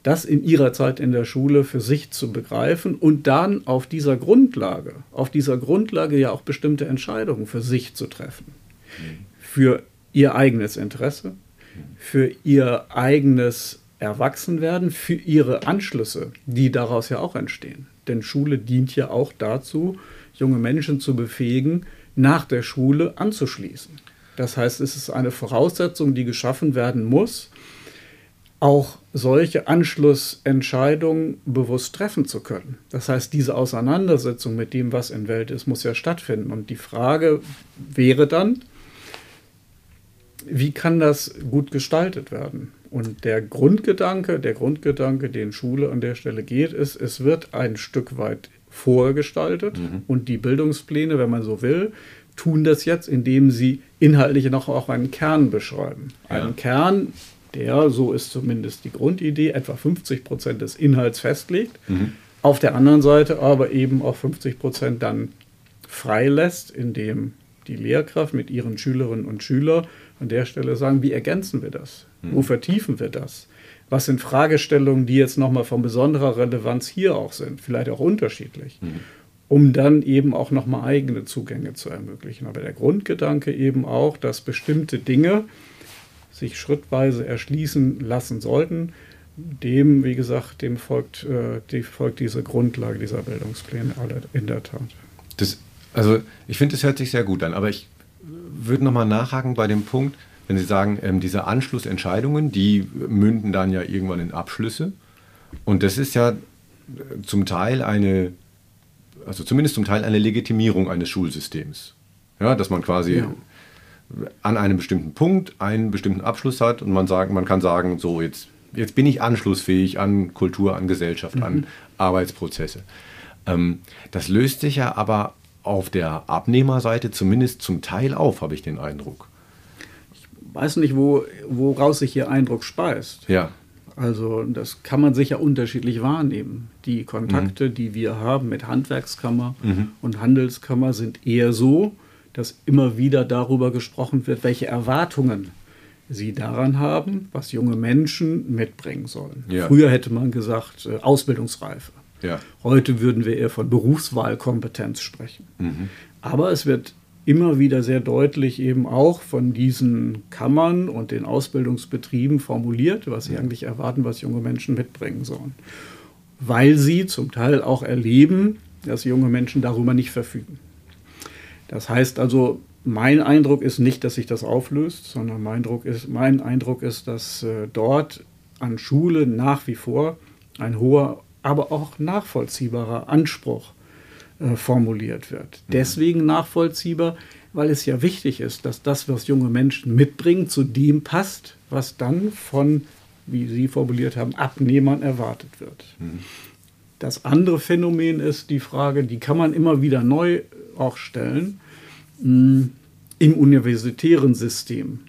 das in ihrer Zeit in der Schule für sich zu begreifen und dann auf dieser Grundlage, auf dieser Grundlage ja auch bestimmte Entscheidungen für sich zu treffen. Für ihr eigenes Interesse, für ihr eigenes erwachsen werden für ihre Anschlüsse, die daraus ja auch entstehen. Denn Schule dient ja auch dazu, junge Menschen zu befähigen, nach der Schule anzuschließen. Das heißt, es ist eine Voraussetzung, die geschaffen werden muss, auch solche Anschlussentscheidungen bewusst treffen zu können. Das heißt, diese Auseinandersetzung mit dem, was in Welt ist, muss ja stattfinden. Und die Frage wäre dann, wie kann das gut gestaltet werden? Und der Grundgedanke, der Grundgedanke, den Schule an der Stelle geht, ist, es wird ein Stück weit vorgestaltet mhm. und die Bildungspläne, wenn man so will, tun das jetzt, indem sie inhaltlich noch auch einen Kern beschreiben. Ja. Einen Kern, der, so ist zumindest die Grundidee, etwa 50 Prozent des Inhalts festlegt. Mhm. Auf der anderen Seite aber eben auch 50 Prozent dann freilässt, indem die Lehrkraft mit ihren Schülerinnen und Schülern an der Stelle sagen, wie ergänzen wir das? Mhm. Wo vertiefen wir das? Was sind Fragestellungen, die jetzt nochmal von besonderer Relevanz hier auch sind, vielleicht auch unterschiedlich, mhm. um dann eben auch nochmal eigene Zugänge zu ermöglichen. Aber der Grundgedanke eben auch, dass bestimmte Dinge sich schrittweise erschließen lassen sollten, dem, wie gesagt, dem folgt, äh, die, folgt diese Grundlage dieser Bildungspläne in der Tat. Das, also ich finde, es hört sich sehr gut an, aber ich würde nochmal nachhaken bei dem Punkt, wenn Sie sagen, ähm, diese Anschlussentscheidungen, die münden dann ja irgendwann in Abschlüsse. Und das ist ja äh, zum Teil eine, also zumindest zum Teil eine Legitimierung eines Schulsystems. Ja, dass man quasi ja. an einem bestimmten Punkt einen bestimmten Abschluss hat und man, sagt, man kann sagen, so jetzt, jetzt bin ich anschlussfähig an Kultur, an Gesellschaft, mhm. an Arbeitsprozesse. Ähm, das löst sich ja aber auf der Abnehmerseite zumindest zum Teil auf, habe ich den Eindruck. Weiß nicht, wo, woraus sich Ihr Eindruck speist. Ja. Also das kann man sicher unterschiedlich wahrnehmen. Die Kontakte, mhm. die wir haben mit Handwerkskammer mhm. und Handelskammer, sind eher so, dass immer wieder darüber gesprochen wird, welche Erwartungen sie daran haben, was junge Menschen mitbringen sollen. Ja. Früher hätte man gesagt äh, Ausbildungsreife. Ja. Heute würden wir eher von Berufswahlkompetenz sprechen. Mhm. Aber es wird immer wieder sehr deutlich eben auch von diesen Kammern und den Ausbildungsbetrieben formuliert, was sie eigentlich erwarten, was junge Menschen mitbringen sollen. Weil sie zum Teil auch erleben, dass junge Menschen darüber nicht verfügen. Das heißt also, mein Eindruck ist nicht, dass sich das auflöst, sondern mein Eindruck ist, mein Eindruck ist dass äh, dort an Schule nach wie vor ein hoher, aber auch nachvollziehbarer Anspruch äh, formuliert wird. Mhm. Deswegen nachvollziehbar, weil es ja wichtig ist, dass das, was junge Menschen mitbringen, zu dem passt, was dann von, wie Sie formuliert haben, Abnehmern erwartet wird. Mhm. Das andere Phänomen ist die Frage, die kann man immer wieder neu auch stellen im universitären System.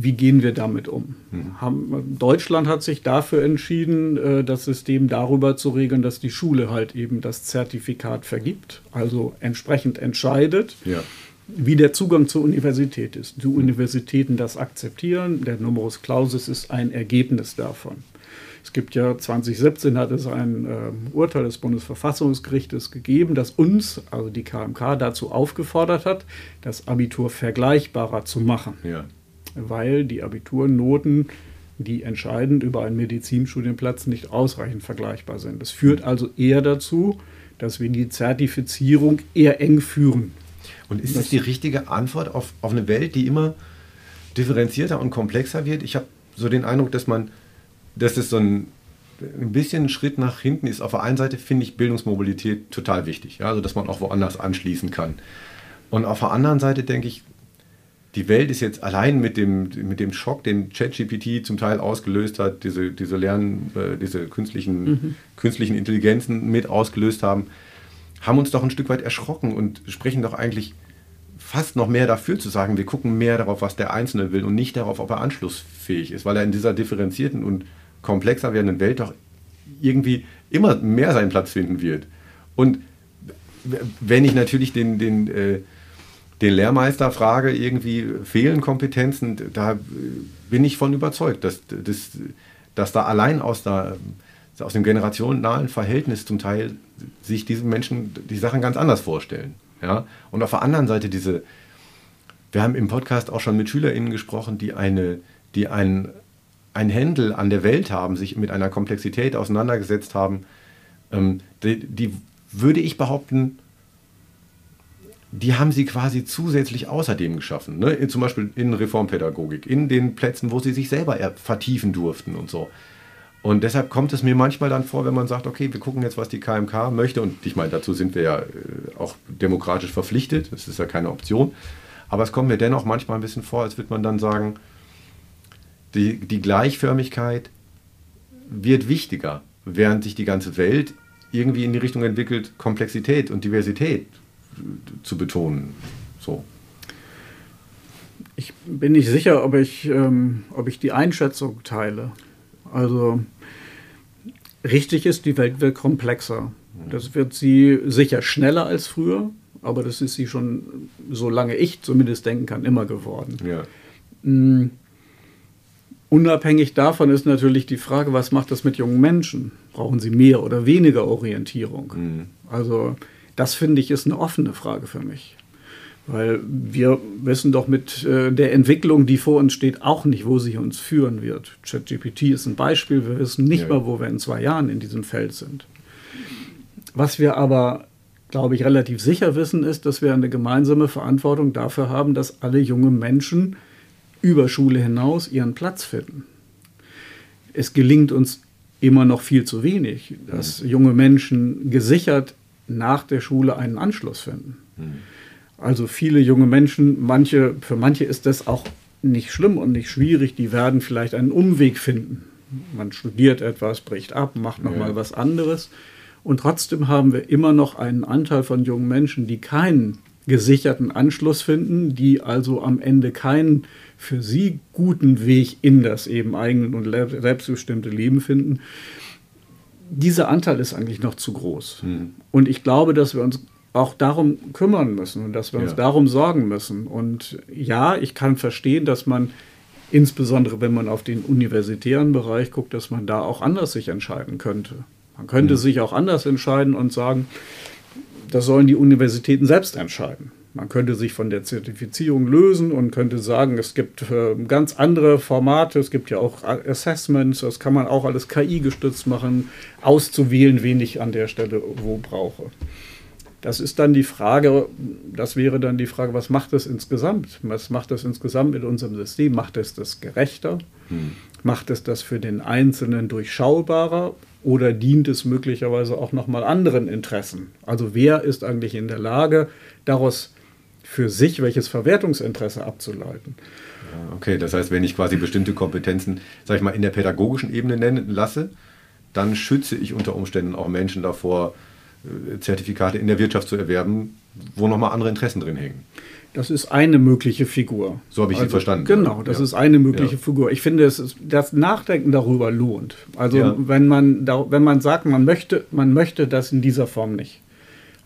Wie gehen wir damit um? Mhm. Deutschland hat sich dafür entschieden, äh, das System darüber zu regeln, dass die Schule halt eben das Zertifikat vergibt, also entsprechend entscheidet, ja. wie der Zugang zur Universität ist. Die Universitäten das akzeptieren, der Numerus Clausus ist ein Ergebnis davon. Es gibt ja 2017 hat es ein äh, Urteil des Bundesverfassungsgerichtes gegeben, das uns, also die KMK, dazu aufgefordert hat, das Abitur vergleichbarer zu machen. Ja. Weil die Abiturnoten, die entscheidend über einen Medizinstudienplatz nicht ausreichend vergleichbar sind. Das führt also eher dazu, dass wir die Zertifizierung eher eng führen. Und ist das, das die richtige Antwort auf, auf eine Welt, die immer differenzierter und komplexer wird? Ich habe so den Eindruck, dass man dass es so ein, ein bisschen ein Schritt nach hinten ist. Auf der einen Seite finde ich Bildungsmobilität total wichtig, ja? also dass man auch woanders anschließen kann. Und auf der anderen Seite denke ich, die Welt ist jetzt allein mit dem, mit dem Schock, den ChatGPT zum Teil ausgelöst hat, diese, diese Lernen, äh, diese künstlichen, mhm. künstlichen Intelligenzen mit ausgelöst haben, haben uns doch ein Stück weit erschrocken und sprechen doch eigentlich fast noch mehr dafür zu sagen, wir gucken mehr darauf, was der Einzelne will und nicht darauf, ob er anschlussfähig ist, weil er in dieser differenzierten und komplexer werdenden Welt doch irgendwie immer mehr seinen Platz finden wird. Und wenn ich natürlich den, den, äh, den Lehrmeister frage, irgendwie fehlen Kompetenzen, da bin ich von überzeugt, dass, dass, dass da allein aus, der, aus dem generationalen Verhältnis zum Teil sich diese Menschen die Sachen ganz anders vorstellen. Ja? Und auf der anderen Seite diese, wir haben im Podcast auch schon mit SchülerInnen gesprochen, die eine, die einen ein Händel an der Welt haben, sich mit einer Komplexität auseinandergesetzt haben, ähm, die, die, würde ich behaupten, die haben sie quasi zusätzlich außerdem geschaffen. Ne? Zum Beispiel in Reformpädagogik, in den Plätzen, wo sie sich selber vertiefen durften und so. Und deshalb kommt es mir manchmal dann vor, wenn man sagt, okay, wir gucken jetzt, was die KMK möchte. Und ich meine, dazu sind wir ja äh, auch demokratisch verpflichtet. Das ist ja keine Option. Aber es kommt mir dennoch manchmal ein bisschen vor, als würde man dann sagen, die, die Gleichförmigkeit wird wichtiger, während sich die ganze Welt irgendwie in die Richtung entwickelt, Komplexität und Diversität zu betonen. So. Ich bin nicht sicher, ob ich, ähm, ob ich die Einschätzung teile. Also richtig ist, die Welt wird komplexer. Das wird sie sicher schneller als früher, aber das ist sie schon, solange ich zumindest denken kann, immer geworden. Ja. Mm, Unabhängig davon ist natürlich die Frage, was macht das mit jungen Menschen? Brauchen sie mehr oder weniger Orientierung? Mhm. Also das finde ich ist eine offene Frage für mich. Weil wir wissen doch mit äh, der Entwicklung, die vor uns steht, auch nicht, wo sie uns führen wird. ChatGPT ist ein Beispiel. Wir wissen nicht ja. mal, wo wir in zwei Jahren in diesem Feld sind. Was wir aber, glaube ich, relativ sicher wissen, ist, dass wir eine gemeinsame Verantwortung dafür haben, dass alle jungen Menschen über Schule hinaus ihren Platz finden. Es gelingt uns immer noch viel zu wenig, dass junge Menschen gesichert nach der Schule einen Anschluss finden. Mhm. Also viele junge Menschen, manche, für manche ist das auch nicht schlimm und nicht schwierig, die werden vielleicht einen Umweg finden. Man studiert etwas, bricht ab, macht nochmal ja. was anderes. Und trotzdem haben wir immer noch einen Anteil von jungen Menschen, die keinen gesicherten Anschluss finden, die also am Ende keinen für sie guten Weg in das eben eigene und selbstbestimmte Leben finden. Dieser Anteil ist eigentlich noch zu groß. Hm. Und ich glaube, dass wir uns auch darum kümmern müssen und dass wir uns darum sorgen müssen. Und ja, ich kann verstehen, dass man insbesondere wenn man auf den universitären Bereich guckt, dass man da auch anders sich entscheiden könnte. Man könnte mhm. sich auch anders entscheiden und sagen, das sollen die Universitäten selbst entscheiden. Man könnte sich von der Zertifizierung lösen und könnte sagen, es gibt äh, ganz andere Formate, es gibt ja auch Assessments, das kann man auch alles KI gestützt machen, auszuwählen, wen ich an der Stelle wo brauche. Das ist dann die Frage, das wäre dann die Frage, was macht es insgesamt? Was macht es insgesamt mit unserem System? Macht es das gerechter? Hm. Macht es das für den Einzelnen durchschaubarer? Oder dient es möglicherweise auch nochmal anderen Interessen? Also wer ist eigentlich in der Lage, daraus für sich welches Verwertungsinteresse abzuleiten? Okay, das heißt, wenn ich quasi bestimmte Kompetenzen, sag ich mal, in der pädagogischen Ebene nennen lasse, dann schütze ich unter Umständen auch Menschen davor, äh, Zertifikate in der Wirtschaft zu erwerben, wo nochmal andere Interessen drin hängen. Das ist eine mögliche Figur. So habe ich also, sie verstanden. Genau, das ja. ist eine mögliche ja. Figur. Ich finde, es ist, das Nachdenken darüber lohnt. Also ja. wenn, man da, wenn man sagt, man möchte, man möchte das in dieser Form nicht.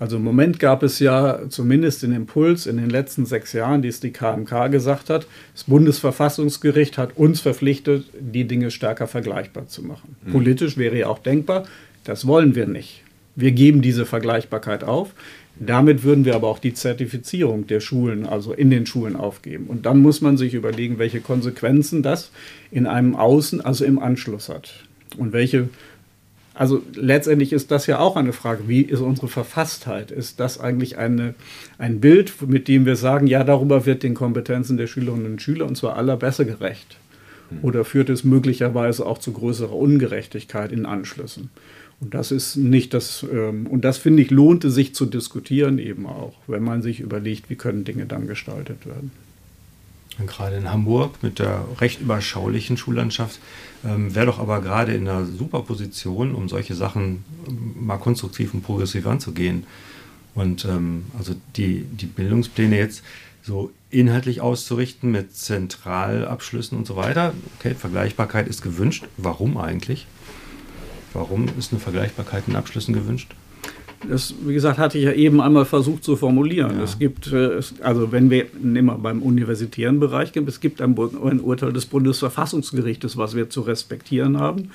Also im Moment gab es ja zumindest den Impuls in den letzten sechs Jahren, die es die KMK gesagt hat, das Bundesverfassungsgericht hat uns verpflichtet, die Dinge stärker vergleichbar zu machen. Mhm. Politisch wäre ja auch denkbar, das wollen wir nicht. Wir geben diese Vergleichbarkeit auf. Damit würden wir aber auch die Zertifizierung der Schulen, also in den Schulen aufgeben. Und dann muss man sich überlegen, welche Konsequenzen das in einem Außen, also im Anschluss hat. Und welche, also letztendlich ist das ja auch eine Frage, wie ist unsere Verfasstheit? Ist das eigentlich eine, ein Bild, mit dem wir sagen, ja, darüber wird den Kompetenzen der Schülerinnen und Schüler und zwar aller besser gerecht? Oder führt es möglicherweise auch zu größerer Ungerechtigkeit in Anschlüssen? Und das ist nicht das, ähm, und das finde ich, lohnte sich zu diskutieren eben auch, wenn man sich überlegt, wie können Dinge dann gestaltet werden. Und gerade in Hamburg mit der recht überschaulichen Schullandschaft ähm, wäre doch aber gerade in einer super Position, um solche Sachen ähm, mal konstruktiv und progressiv anzugehen. Und ähm, also die, die Bildungspläne jetzt so inhaltlich auszurichten mit Zentralabschlüssen und so weiter. Okay, Vergleichbarkeit ist gewünscht. Warum eigentlich? Warum ist eine Vergleichbarkeit in Abschlüssen gewünscht? Das, wie gesagt, hatte ich ja eben einmal versucht zu formulieren. Ja. Es gibt, äh, also wenn wir wir beim universitären Bereich es gibt ein, ein Urteil des Bundesverfassungsgerichtes, was wir zu respektieren haben,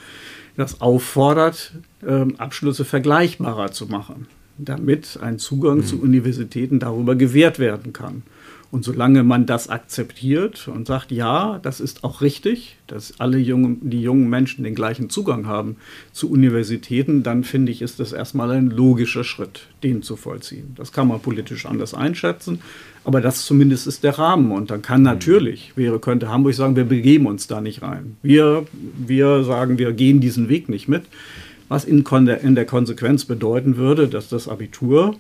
das auffordert, ähm, Abschlüsse vergleichbarer zu machen, damit ein Zugang mhm. zu Universitäten darüber gewährt werden kann. Und solange man das akzeptiert und sagt, ja, das ist auch richtig, dass alle jungen, die jungen Menschen den gleichen Zugang haben zu Universitäten, dann finde ich, ist das erstmal ein logischer Schritt, den zu vollziehen. Das kann man politisch anders einschätzen, aber das zumindest ist der Rahmen. Und dann kann mhm. natürlich, wäre, könnte Hamburg sagen, wir begeben uns da nicht rein. Wir, wir sagen, wir gehen diesen Weg nicht mit, was in, in der Konsequenz bedeuten würde, dass das Abitur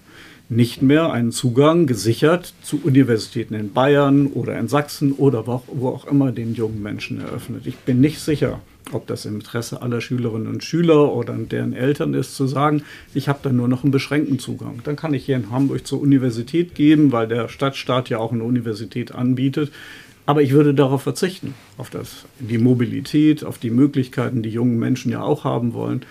nicht mehr einen Zugang gesichert zu Universitäten in Bayern oder in Sachsen oder wo auch, immer den jungen Menschen eröffnet. Ich bin nicht sicher, ob das im Interesse aller Schülerinnen und Schüler oder deren Eltern ist, zu sagen, ich habe da nur noch einen beschränkten Zugang. Dann kann ich hier in Hamburg zur Universität gehen, weil der Stadtstaat ja auch eine Universität anbietet. Aber ich würde darauf verzichten, auf das, die Mobilität, auf die Möglichkeiten, die jungen Menschen ja auch haben wollen.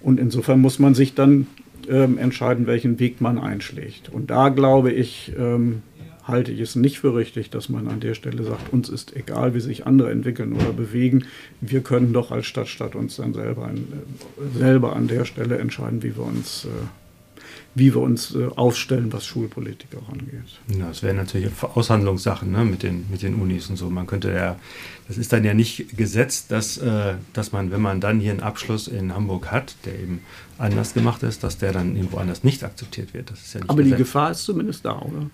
Und insofern muss man sich dann ähm, entscheiden, welchen Weg man einschlägt. Und da glaube ich, ähm, halte ich es nicht für richtig, dass man an der Stelle sagt, uns ist egal, wie sich andere entwickeln oder bewegen. Wir können doch als Stadtstaat uns dann selber, äh, selber an der Stelle entscheiden, wie wir uns äh, wie wir uns äh, aufstellen, was Schulpolitik auch angeht. Ja, das wäre natürlich Aushandlungssachen ne, mit, den, mit den Unis und so. Man könnte ja, das ist dann ja nicht gesetzt, dass, äh, dass man, wenn man dann hier einen Abschluss in Hamburg hat, der eben anders gemacht ist, dass der dann irgendwo anders nicht akzeptiert wird. Das ist ja nicht Aber gesetzt. die Gefahr ist zumindest da, oder?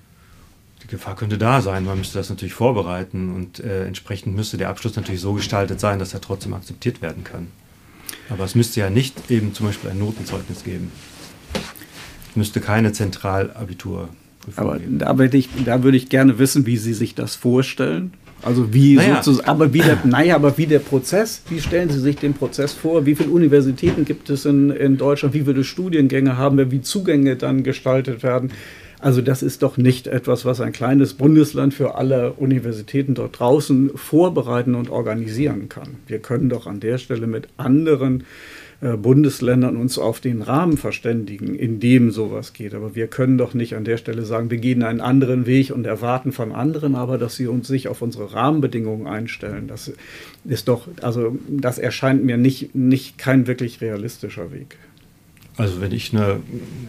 Die Gefahr könnte da sein. Man müsste das natürlich vorbereiten und äh, entsprechend müsste der Abschluss natürlich so gestaltet sein, dass er trotzdem akzeptiert werden kann. Aber es müsste ja nicht eben zum Beispiel ein Notenzeugnis geben müsste keine Zentralabitur. Aber da würde, ich, da würde ich gerne wissen, wie Sie sich das vorstellen. Also wie naja. sozusagen, aber wie der, naja, aber wie der Prozess, wie stellen Sie sich den Prozess vor? Wie viele Universitäten gibt es in, in Deutschland? Wie viele Studiengänge haben wir? Wie Zugänge dann gestaltet werden? Also das ist doch nicht etwas, was ein kleines Bundesland für alle Universitäten dort draußen vorbereiten und organisieren kann. Wir können doch an der Stelle mit anderen Bundesländern uns auf den Rahmen verständigen, in dem sowas geht. Aber wir können doch nicht an der Stelle sagen, wir gehen einen anderen Weg und erwarten von anderen, aber dass sie uns sich auf unsere Rahmenbedingungen einstellen. Das ist doch, also das erscheint mir nicht, nicht kein wirklich realistischer Weg. Also wenn ich eine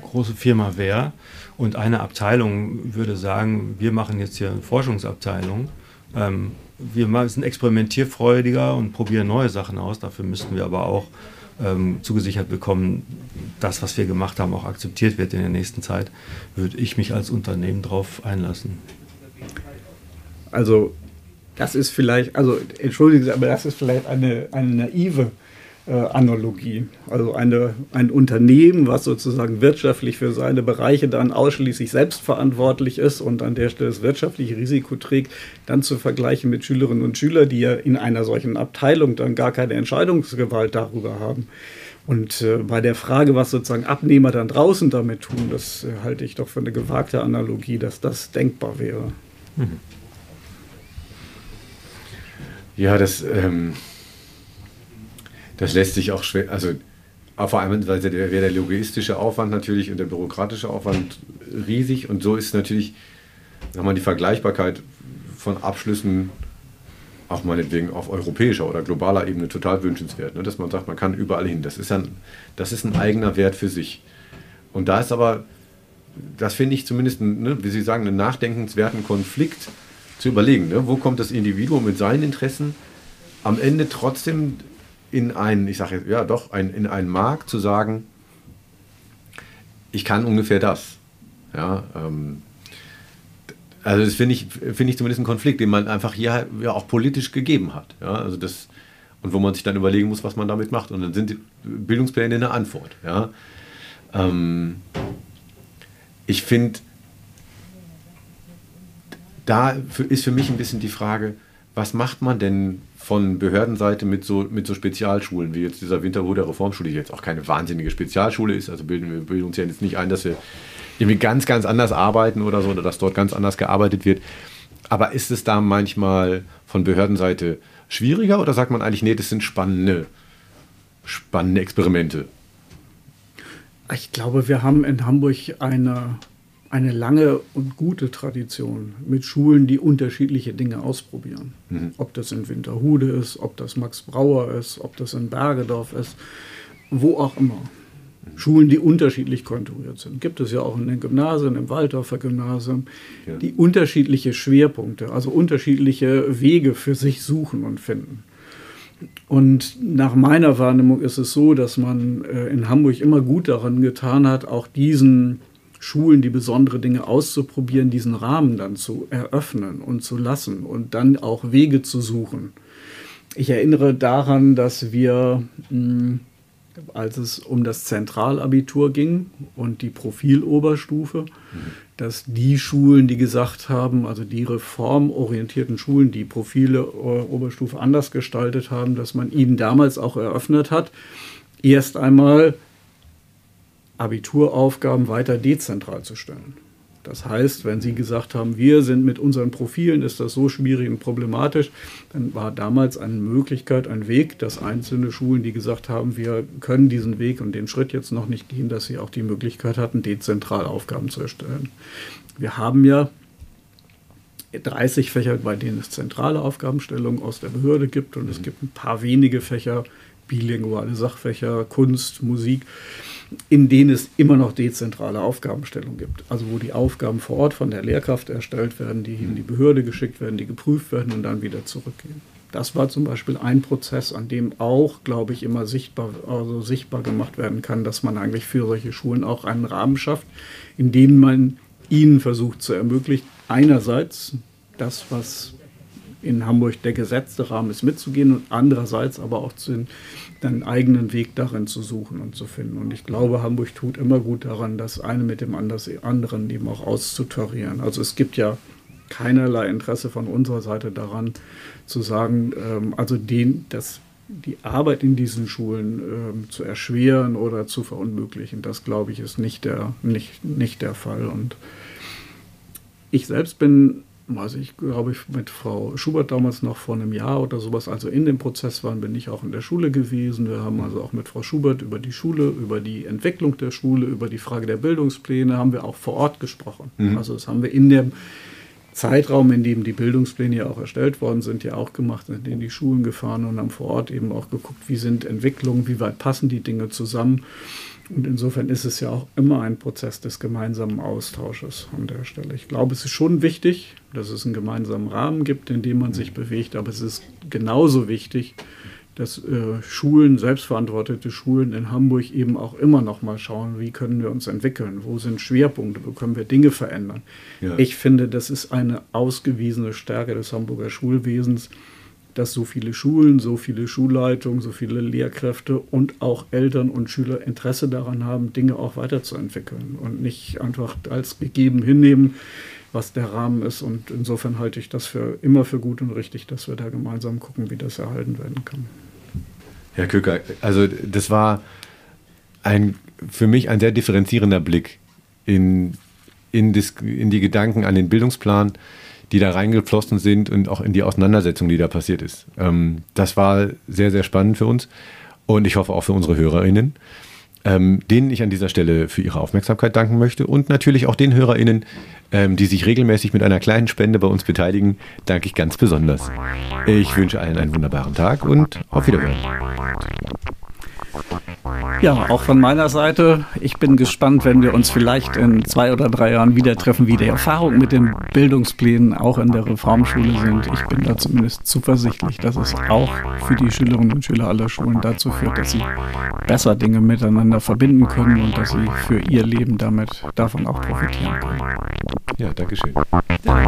große Firma wäre und eine Abteilung würde sagen, wir machen jetzt hier eine Forschungsabteilung, ähm, wir sind experimentierfreudiger und probieren neue Sachen aus, dafür müssten wir aber auch ähm, zugesichert bekommen, das, was wir gemacht haben, auch akzeptiert wird in der nächsten Zeit, würde ich mich als Unternehmen darauf einlassen. Also das ist vielleicht, also entschuldigen Sie, aber das ist vielleicht eine, eine naive Analogie. Also eine, ein Unternehmen, was sozusagen wirtschaftlich für seine Bereiche dann ausschließlich selbstverantwortlich ist und an der Stelle das wirtschaftliche Risiko trägt, dann zu vergleichen mit Schülerinnen und Schülern, die ja in einer solchen Abteilung dann gar keine Entscheidungsgewalt darüber haben. Und äh, bei der Frage, was sozusagen Abnehmer dann draußen damit tun, das äh, halte ich doch für eine gewagte Analogie, dass das denkbar wäre. Mhm. Ja, das. Ähm das lässt sich auch schwer, also auf einmal Weise wäre der logistische Aufwand natürlich und der bürokratische Aufwand riesig und so ist natürlich nochmal die Vergleichbarkeit von Abschlüssen auch meinetwegen auf europäischer oder globaler Ebene total wünschenswert, ne? dass man sagt, man kann überall hin. Das ist, ein, das ist ein eigener Wert für sich. Und da ist aber, das finde ich zumindest, ne, wie Sie sagen, einen nachdenkenswerten Konflikt zu überlegen. Ne? Wo kommt das Individuum mit seinen Interessen am Ende trotzdem in einen, ich sage ja doch, ein, in einen Markt zu sagen, ich kann ungefähr das. Ja, ähm, also das finde ich, find ich zumindest ein Konflikt, den man einfach hier ja auch politisch gegeben hat. Ja, also das, und wo man sich dann überlegen muss, was man damit macht. Und dann sind Bildungspläne eine Antwort. Ja. Ähm, ich finde, da ist für mich ein bisschen die Frage, was macht man denn von Behördenseite mit so, mit so Spezialschulen, wie jetzt dieser Winterhuder Reformschule, die jetzt auch keine wahnsinnige Spezialschule ist, also bilden wir bilden uns ja jetzt nicht ein, dass wir irgendwie ganz, ganz anders arbeiten oder so, oder dass dort ganz anders gearbeitet wird. Aber ist es da manchmal von Behördenseite schwieriger oder sagt man eigentlich, nee, das sind spannende, spannende Experimente? Ich glaube, wir haben in Hamburg eine eine lange und gute Tradition mit Schulen, die unterschiedliche Dinge ausprobieren. Mhm. Ob das in Winterhude ist, ob das Max Brauer ist, ob das in Bergedorf ist, wo auch immer. Mhm. Schulen, die unterschiedlich konstruiert sind. Gibt es ja auch in den Gymnasien, im Waldorfer Gymnasium, ja. die unterschiedliche Schwerpunkte, also unterschiedliche Wege für sich suchen und finden. Und nach meiner Wahrnehmung ist es so, dass man äh, in Hamburg immer gut daran getan hat, auch diesen Schulen die besondere Dinge auszuprobieren, diesen Rahmen dann zu eröffnen und zu lassen und dann auch Wege zu suchen. Ich erinnere daran, dass wir, hm, als es um das Zentralabitur ging und die Profiloberstufe, dass die Schulen, die gesagt haben, also die reformorientierten Schulen, die Profile äh, Oberstufe anders gestaltet haben, dass man ihnen damals auch eröffnet hat, erst einmal Abituraufgaben weiter dezentral zu stellen. Das heißt, wenn Sie gesagt haben, wir sind mit unseren Profilen, ist das so schwierig und problematisch, dann war damals eine Möglichkeit, ein Weg, dass einzelne Schulen, die gesagt haben, wir können diesen Weg und den Schritt jetzt noch nicht gehen, dass sie auch die Möglichkeit hatten, dezentral Aufgaben zu erstellen. Wir haben ja 30 Fächer, bei denen es zentrale Aufgabenstellungen aus der Behörde gibt und es mhm. gibt ein paar wenige Fächer, bilinguale Sachfächer, Kunst, Musik in denen es immer noch dezentrale Aufgabenstellung gibt. Also wo die Aufgaben vor Ort von der Lehrkraft erstellt werden, die in die Behörde geschickt werden, die geprüft werden und dann wieder zurückgehen. Das war zum Beispiel ein Prozess, an dem auch, glaube ich, immer sichtbar, also sichtbar gemacht werden kann, dass man eigentlich für solche Schulen auch einen Rahmen schafft, in dem man ihnen versucht zu ermöglichen, einerseits das, was in Hamburg der gesetzte Rahmen ist, mitzugehen und andererseits aber auch zu, einen eigenen Weg darin zu suchen und zu finden. Und ich glaube, Hamburg tut immer gut daran, das eine mit dem anderen eben auch auszutarieren. Also es gibt ja keinerlei Interesse von unserer Seite daran zu sagen, ähm, also den, das, die Arbeit in diesen Schulen ähm, zu erschweren oder zu verunmöglichen. Das glaube ich ist nicht der, nicht, nicht der Fall. Und ich selbst bin also ich glaube, ich mit Frau Schubert damals noch vor einem Jahr oder sowas, also in dem Prozess waren, bin ich auch in der Schule gewesen. Wir haben also auch mit Frau Schubert über die Schule, über die Entwicklung der Schule, über die Frage der Bildungspläne haben wir auch vor Ort gesprochen. Mhm. Also das haben wir in dem Zeitraum, in dem die Bildungspläne ja auch erstellt worden sind, ja auch gemacht, sind in die Schulen gefahren und haben vor Ort eben auch geguckt, wie sind Entwicklungen, wie weit passen die Dinge zusammen. Und insofern ist es ja auch immer ein Prozess des gemeinsamen Austausches an der Stelle. Ich glaube, es ist schon wichtig, dass es einen gemeinsamen Rahmen gibt, in dem man sich bewegt, aber es ist genauso wichtig, dass äh, Schulen, selbstverantwortete Schulen in Hamburg eben auch immer noch mal schauen, wie können wir uns entwickeln, wo sind Schwerpunkte, wo können wir Dinge verändern. Ja. Ich finde, das ist eine ausgewiesene Stärke des Hamburger Schulwesens, dass so viele Schulen, so viele Schulleitungen, so viele Lehrkräfte und auch Eltern und Schüler Interesse daran haben, Dinge auch weiterzuentwickeln und nicht einfach als gegeben hinnehmen, was der Rahmen ist. Und insofern halte ich das für immer für gut und richtig, dass wir da gemeinsam gucken, wie das erhalten werden kann. Herr Köker, also das war ein, für mich ein sehr differenzierender Blick in, in, das, in die Gedanken an den Bildungsplan die da reingeflossen sind und auch in die Auseinandersetzung, die da passiert ist. Ähm, das war sehr, sehr spannend für uns und ich hoffe auch für unsere HörerInnen, ähm, denen ich an dieser Stelle für ihre Aufmerksamkeit danken möchte und natürlich auch den HörerInnen, ähm, die sich regelmäßig mit einer kleinen Spende bei uns beteiligen, danke ich ganz besonders. Ich wünsche allen einen wunderbaren Tag und auf Wiederhören. Ja, auch von meiner Seite. Ich bin gespannt, wenn wir uns vielleicht in zwei oder drei Jahren wieder treffen, wie die Erfahrungen mit den Bildungsplänen auch in der Reformschule sind. Ich bin da zumindest zuversichtlich, dass es auch für die Schülerinnen und Schüler aller Schulen dazu führt, dass sie besser Dinge miteinander verbinden können und dass sie für ihr Leben damit davon auch profitieren können. Ja, Dankeschön. Ja.